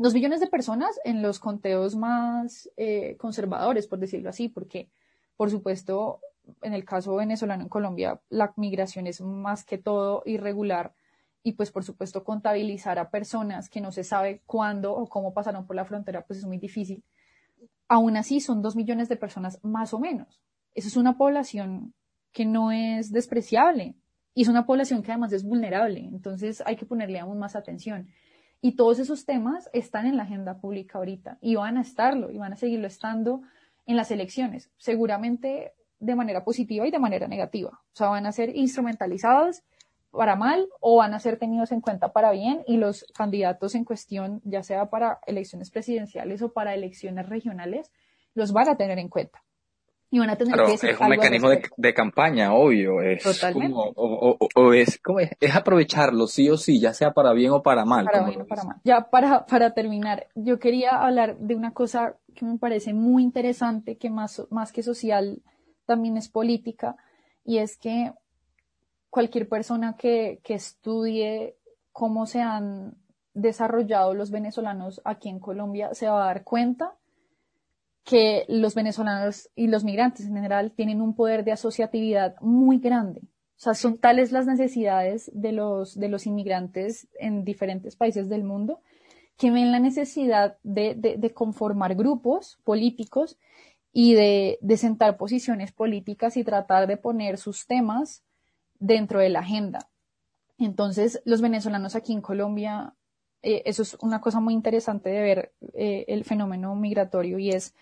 Dos millones de personas en los conteos más eh, conservadores, por decirlo así, porque, por supuesto, en el caso venezolano en Colombia, la migración es más que todo irregular y pues por supuesto contabilizar a personas que no se sabe cuándo o cómo pasaron por la frontera pues es muy difícil. Aún así son dos millones de personas más o menos. Eso es una población que no es despreciable y es una población que además es vulnerable. Entonces hay que ponerle aún más atención. Y todos esos temas están en la agenda pública ahorita y van a estarlo y van a seguirlo estando en las elecciones. Seguramente de manera positiva y de manera negativa. O sea, van a ser instrumentalizados para mal o van a ser tenidos en cuenta para bien y los candidatos en cuestión, ya sea para elecciones presidenciales o para elecciones regionales, los van a tener en cuenta. Y van a tener Claro, que es decir un algo al mecanismo de, de campaña, obvio. Es Totalmente. como, o, o- o es, ¿cómo es? Es aprovecharlo, sí o sí, ya sea para bien o para mal. para como bien o para mal. Ya para, para terminar, yo quería hablar de una cosa que me parece muy interesante, que más, más que social también es política, y es que cualquier persona que, que estudie cómo se han desarrollado los venezolanos aquí en Colombia se va a dar cuenta que los venezolanos y los migrantes en general tienen un poder de asociatividad muy grande. O sea, son tales las necesidades de los, de los inmigrantes en diferentes países del mundo que ven la necesidad de, de- conformar grupos políticos y de, de sentar posiciones políticas y tratar de poner sus temas dentro de la agenda. Entonces, los venezolanos aquí en Colombia, eh, eso es una cosa muy interesante de ver eh, el fenómeno migratorio y es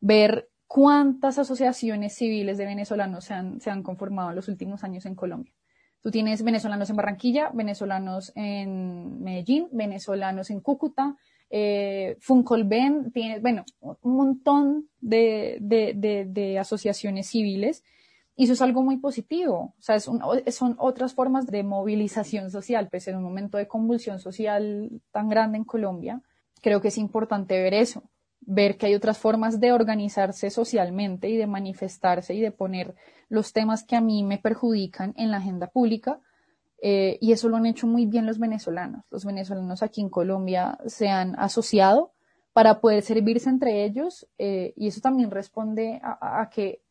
ver cuántas asociaciones civiles de venezolanos se han, se han conformado en los últimos años en Colombia. Tú tienes venezolanos en Barranquilla, venezolanos en Medellín, venezolanos en Cúcuta, eh, Funcolben, tienes, bueno, un montón de, de, de, de asociaciones civiles y eso es algo muy positivo. O sea, es son otras formas de movilización social, pues en un momento de convulsión social tan grande en Colombia, creo que es importante ver eso, ver que hay otras formas de organizarse socialmente y de manifestarse y de poner los temas que a mí me perjudican en la agenda pública. eh, y eso lo han hecho muy bien los venezolanos. Los venezolanos aquí en Colombia se han asociado para poder servirse entre ellos eh, y eso también responde a que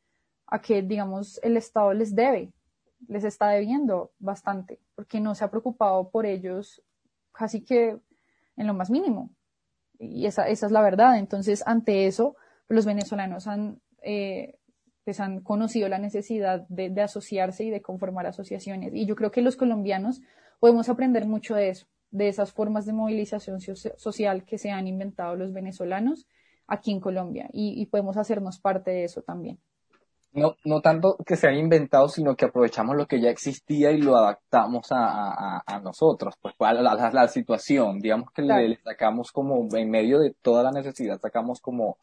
a que, digamos, el Estado les debe, les está debiendo bastante, porque no se ha preocupado por ellos casi que en lo más mínimo. Y esa, esa es la verdad. Entonces, ante eso, los venezolanos han, eh, pues han conocido la necesidad de, asociarse y de conformar asociaciones. Y yo creo que los colombianos podemos aprender mucho de eso, de esas formas de movilización soci- social que se han inventado los venezolanos aquí en Colombia. Y podemos hacernos parte de eso también. No, no tanto que se han inventado, sino que aprovechamos lo que ya existía y lo adaptamos a, a, a nosotros, pues a la, a la situación. Digamos que Claro. le, le sacamos como, en medio de toda la necesidad, sacamos como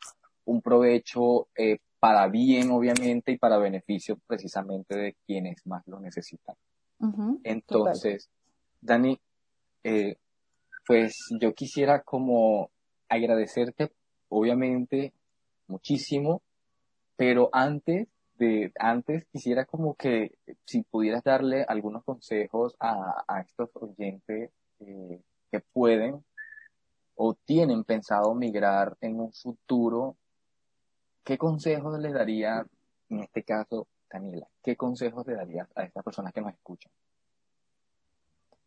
un provecho eh, para bien, obviamente, y para beneficio precisamente de quienes más lo necesitan. Entonces, Dani, eh, pues yo quisiera como agradecerte, obviamente, muchísimo, pero antes de, antes quisiera como que si pudieras darle algunos consejos a, a estos oyentes eh, que pueden o tienen pensado migrar en un futuro, ¿qué consejos les daría, en este caso, Daniela, qué consejos le darías a estas personas que nos escuchan?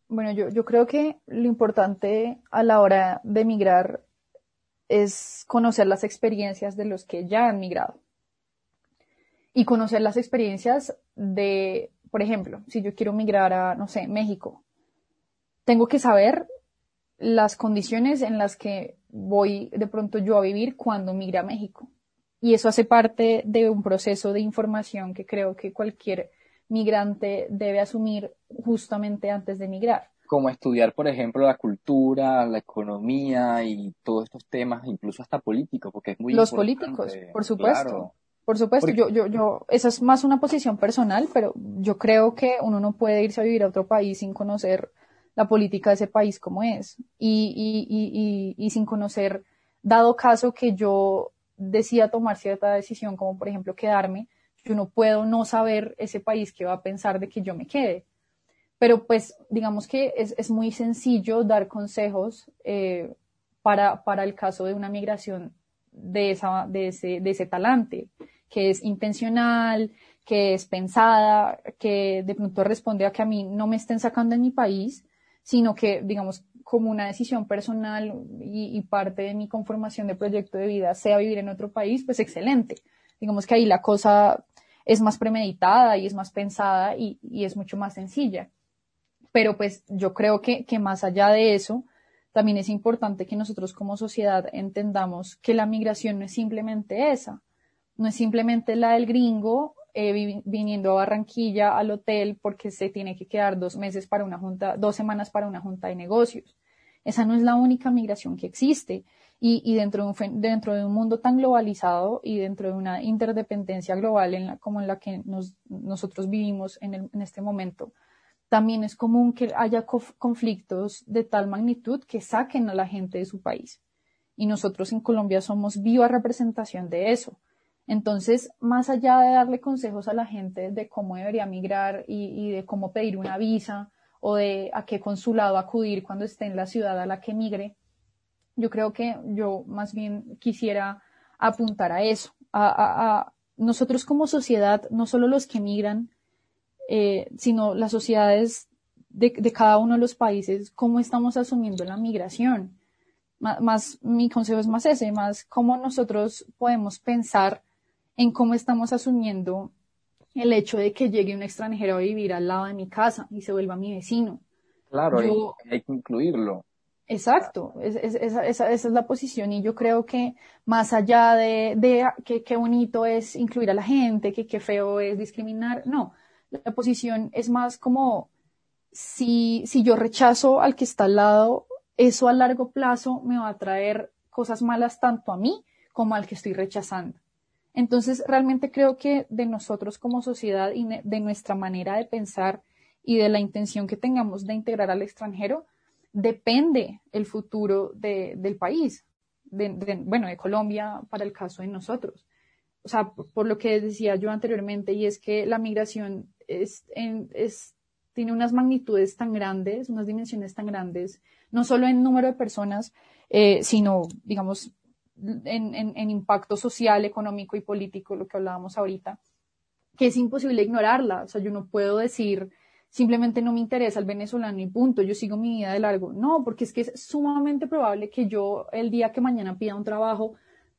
Bueno, yo creo que lo importante a la hora de migrar es conocer las experiencias de los que ya han migrado. Y conocer las experiencias de, por ejemplo, si yo quiero migrar a, no sé, México, tengo que saber las condiciones en las que voy de pronto yo a vivir cuando migre a México. Y eso hace parte de un proceso de información que creo que cualquier migrante debe asumir justamente antes de migrar. como estudiar, por ejemplo, la cultura, la economía y todos estos temas, incluso hasta políticos, porque es muy Los importante. políticos, por supuesto. Claro. Por supuesto, Porque- yo, yo, yo, esa es más una posición personal, pero yo creo que uno no puede irse a vivir a otro país sin conocer la política de ese país como es. Y, y, y, y, sin conocer, dado caso que yo decida tomar cierta decisión, como por ejemplo quedarme, yo no puedo no saber ese país que va a pensar de que yo me quede. Pero pues digamos que es, es muy sencillo dar consejos eh, para, para el caso de una migración de, esa, de, ese, de ese talante, que es intencional, que es pensada, que de pronto responde a que a mí no me estén sacando en mi país, sino que, digamos, como una decisión personal y, parte de mi conformación de proyecto de vida sea vivir en otro país, pues excelente. Digamos que ahí la cosa es más premeditada y es más pensada y, es mucho más sencilla. Pero pues yo creo que más allá de eso, también es importante que nosotros como sociedad entendamos que la migración no es simplemente esa, no es simplemente la del gringo eh, viniendo a Barranquilla al hotel porque se tiene que quedar dos meses para una junta, dos semanas para una junta de negocios. Esa no es la única migración que existe. Y, dentro, de un, mundo tan globalizado y dentro de una interdependencia global como en la que nos, nosotros vivimos en este momento, también es común que haya conflictos de tal magnitud que saquen a la gente de su país. Y nosotros en Colombia somos viva representación de eso. Entonces, más allá de darle consejos a la gente de cómo debería migrar y, de cómo pedir una visa o de a qué consulado acudir cuando esté en la ciudad a la que migre, yo creo que yo más bien quisiera apuntar a eso, a, nosotros como sociedad, no solo los que migran, eh, sino las sociedades de, de, cada uno de los países, cómo estamos asumiendo la migración. Más, más, mi consejo es más ese, más cómo nosotros podemos pensar en cómo estamos asumiendo el hecho de que llegue un extranjero a vivir al lado de mi casa y se vuelva mi vecino. Claro, yo, hay, hay, que incluirlo. Exacto, es, es, esa, esa, esa, es la posición y yo creo que más allá de, de que qué bonito es incluir a la gente, que qué feo es discriminar, no, la posición es más como si, si yo rechazo al que está al lado, eso a largo plazo me va a traer cosas malas tanto a mí como al que estoy rechazando. Entonces, realmente creo que de nosotros como sociedad y de nuestra manera de pensar y de la intención que tengamos de integrar al extranjero, depende el futuro de, del país, de, de, bueno, de Colombia para el caso de nosotros. O sea, por, lo que decía yo anteriormente, y es que la migración tiene unas magnitudes tan grandes, unas dimensiones tan grandes, no solo en número de personas, eh, sino, digamos, en, impacto social, económico y político, lo que hablábamos ahorita, que es imposible ignorarla. O sea, yo no puedo decir simplemente no me interesa el venezolano y punto, yo sigo mi vida de largo. No, porque es que es sumamente probable que yo el día que mañana pida un trabajo,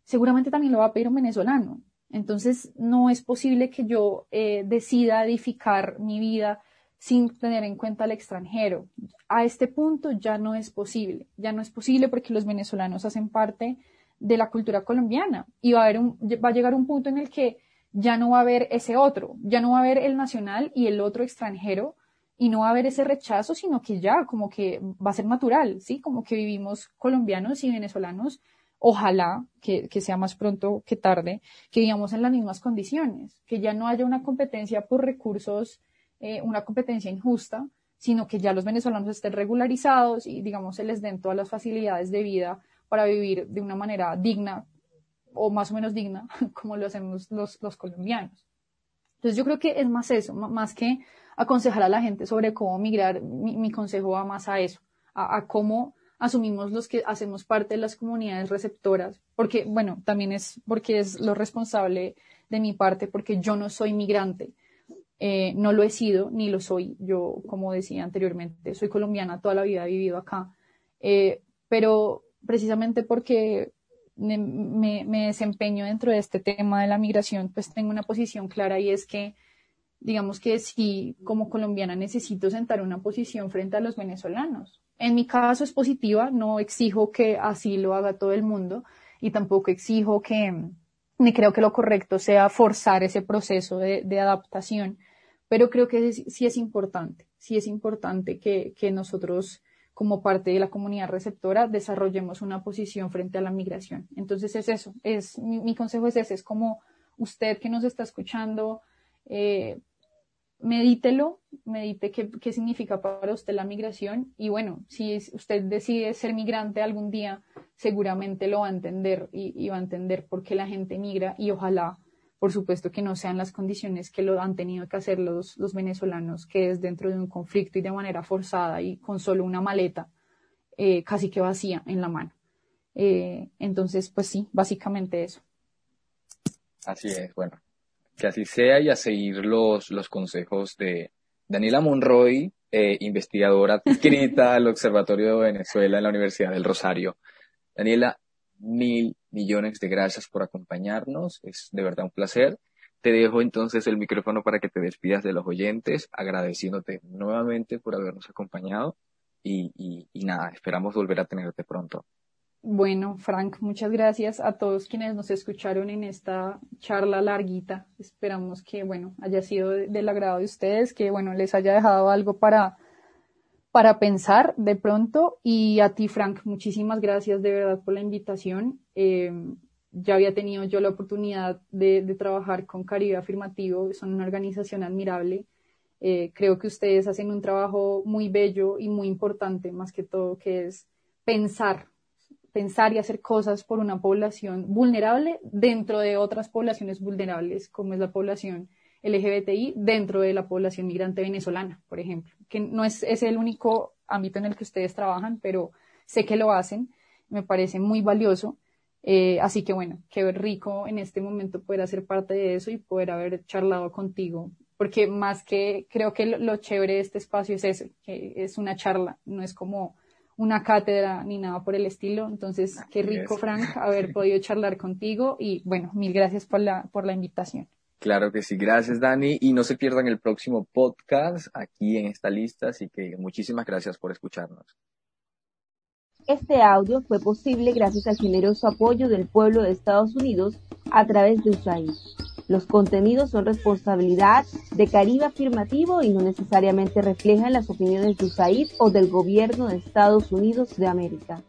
seguramente también lo va a pedir un venezolano. Entonces, no es posible que yo eh, decida edificar mi vida sin tener en cuenta al extranjero. A este punto ya no es posible. Ya no es posible porque los venezolanos hacen parte de la cultura colombiana y va a, haber va a llegar un punto en el que ya no va a haber ese otro, ya no va a haber el nacional y el otro extranjero y no va a haber ese rechazo, sino que ya como que va a ser natural, ¿sí? Como que vivimos colombianos y venezolanos ojalá que, que, sea más pronto que tarde, que vivamos en las mismas condiciones, que ya no haya una competencia por recursos, eh, una competencia injusta, sino que ya los venezolanos estén regularizados y, digamos, se les den todas las facilidades de vida para vivir de una manera digna o más o menos digna, como lo hacemos los, los colombianos. Entonces yo creo que es más eso, más que aconsejar a la gente sobre cómo migrar, mi, mi consejo va más a eso, a, cómo asumimos los que hacemos parte de las comunidades receptoras, porque, bueno, también es porque es lo responsable de mi parte, porque yo no soy migrante, eh, no lo he sido ni lo soy. Yo, como decía anteriormente, soy colombiana, toda la vida he vivido acá, eh, pero precisamente porque me, desempeño dentro de este tema de la migración, pues tengo una posición clara y es que digamos que si como colombiana necesito sentar una posición frente a los venezolanos. En mi caso es positiva, no exijo que así lo haga todo el mundo y tampoco exijo que, ni creo que lo correcto sea forzar ese proceso de, adaptación, pero creo que sí es importante, sí es importante que nosotros como parte de la comunidad receptora desarrollemos una posición frente a la migración. Entonces es eso, es mi, consejo es ese, es como usted que nos está escuchando, eh, medítelo, medite qué, qué significa para usted la migración y bueno, si usted decide ser migrante algún día, seguramente lo va a entender y, va a entender por qué la gente migra y ojalá, por supuesto, que no sean las condiciones que lo han tenido que hacer los, los venezolanos, que es dentro de un conflicto y de manera forzada y con solo una maleta eh, casi que vacía en la mano. Eh, entonces, pues sí, básicamente eso. Así es, bueno, que así sea y a seguir los, los consejos de Daniela Monroy, eh, investigadora adscrita al Observatorio de Venezuela en la Universidad del Rosario. Daniela, mil millones de gracias por acompañarnos, es de verdad un placer. Te dejo entonces el micrófono para que te despidas de los oyentes, agradeciéndote nuevamente por habernos acompañado y, nada, esperamos volver a tenerte pronto. Bueno, Frank, muchas gracias a todos quienes nos escucharon en esta charla larguita. Esperamos que, bueno, haya sido del agrado de ustedes, que, bueno, les haya dejado algo para, para pensar de pronto. Y a ti, Frank, muchísimas gracias de verdad por la invitación. Eh, ya había tenido yo la oportunidad de, trabajar con Caribe Afirmativo, son una organización admirable. Eh, creo que ustedes hacen un trabajo muy bello y muy importante, más que todo, que es pensar pensar y hacer cosas por una población vulnerable dentro de otras poblaciones vulnerables, como es la población LGBTI, dentro de la población migrante venezolana, por ejemplo, que no es, es el único ámbito en el que ustedes trabajan, pero sé que lo hacen, me parece muy valioso. Eh, así que bueno, qué rico en este momento poder hacer parte de eso y poder haber charlado contigo, porque más que creo que lo, lo chévere de este espacio es eso, que es una charla, no es como una cátedra ni nada por el estilo. Entonces, qué rico, Frank, haber podido charlar contigo y bueno, mil gracias por la, por la invitación. Claro que sí, gracias Dani y no se pierdan el próximo podcast aquí en esta lista, así que muchísimas gracias por escucharnos. Este audio fue posible gracias al generoso apoyo del pueblo de Estados Unidos a través de USAID. Los contenidos son responsabilidad de Caribe Afirmativo y no necesariamente reflejan las opiniones de USAID o del gobierno de Estados Unidos de América.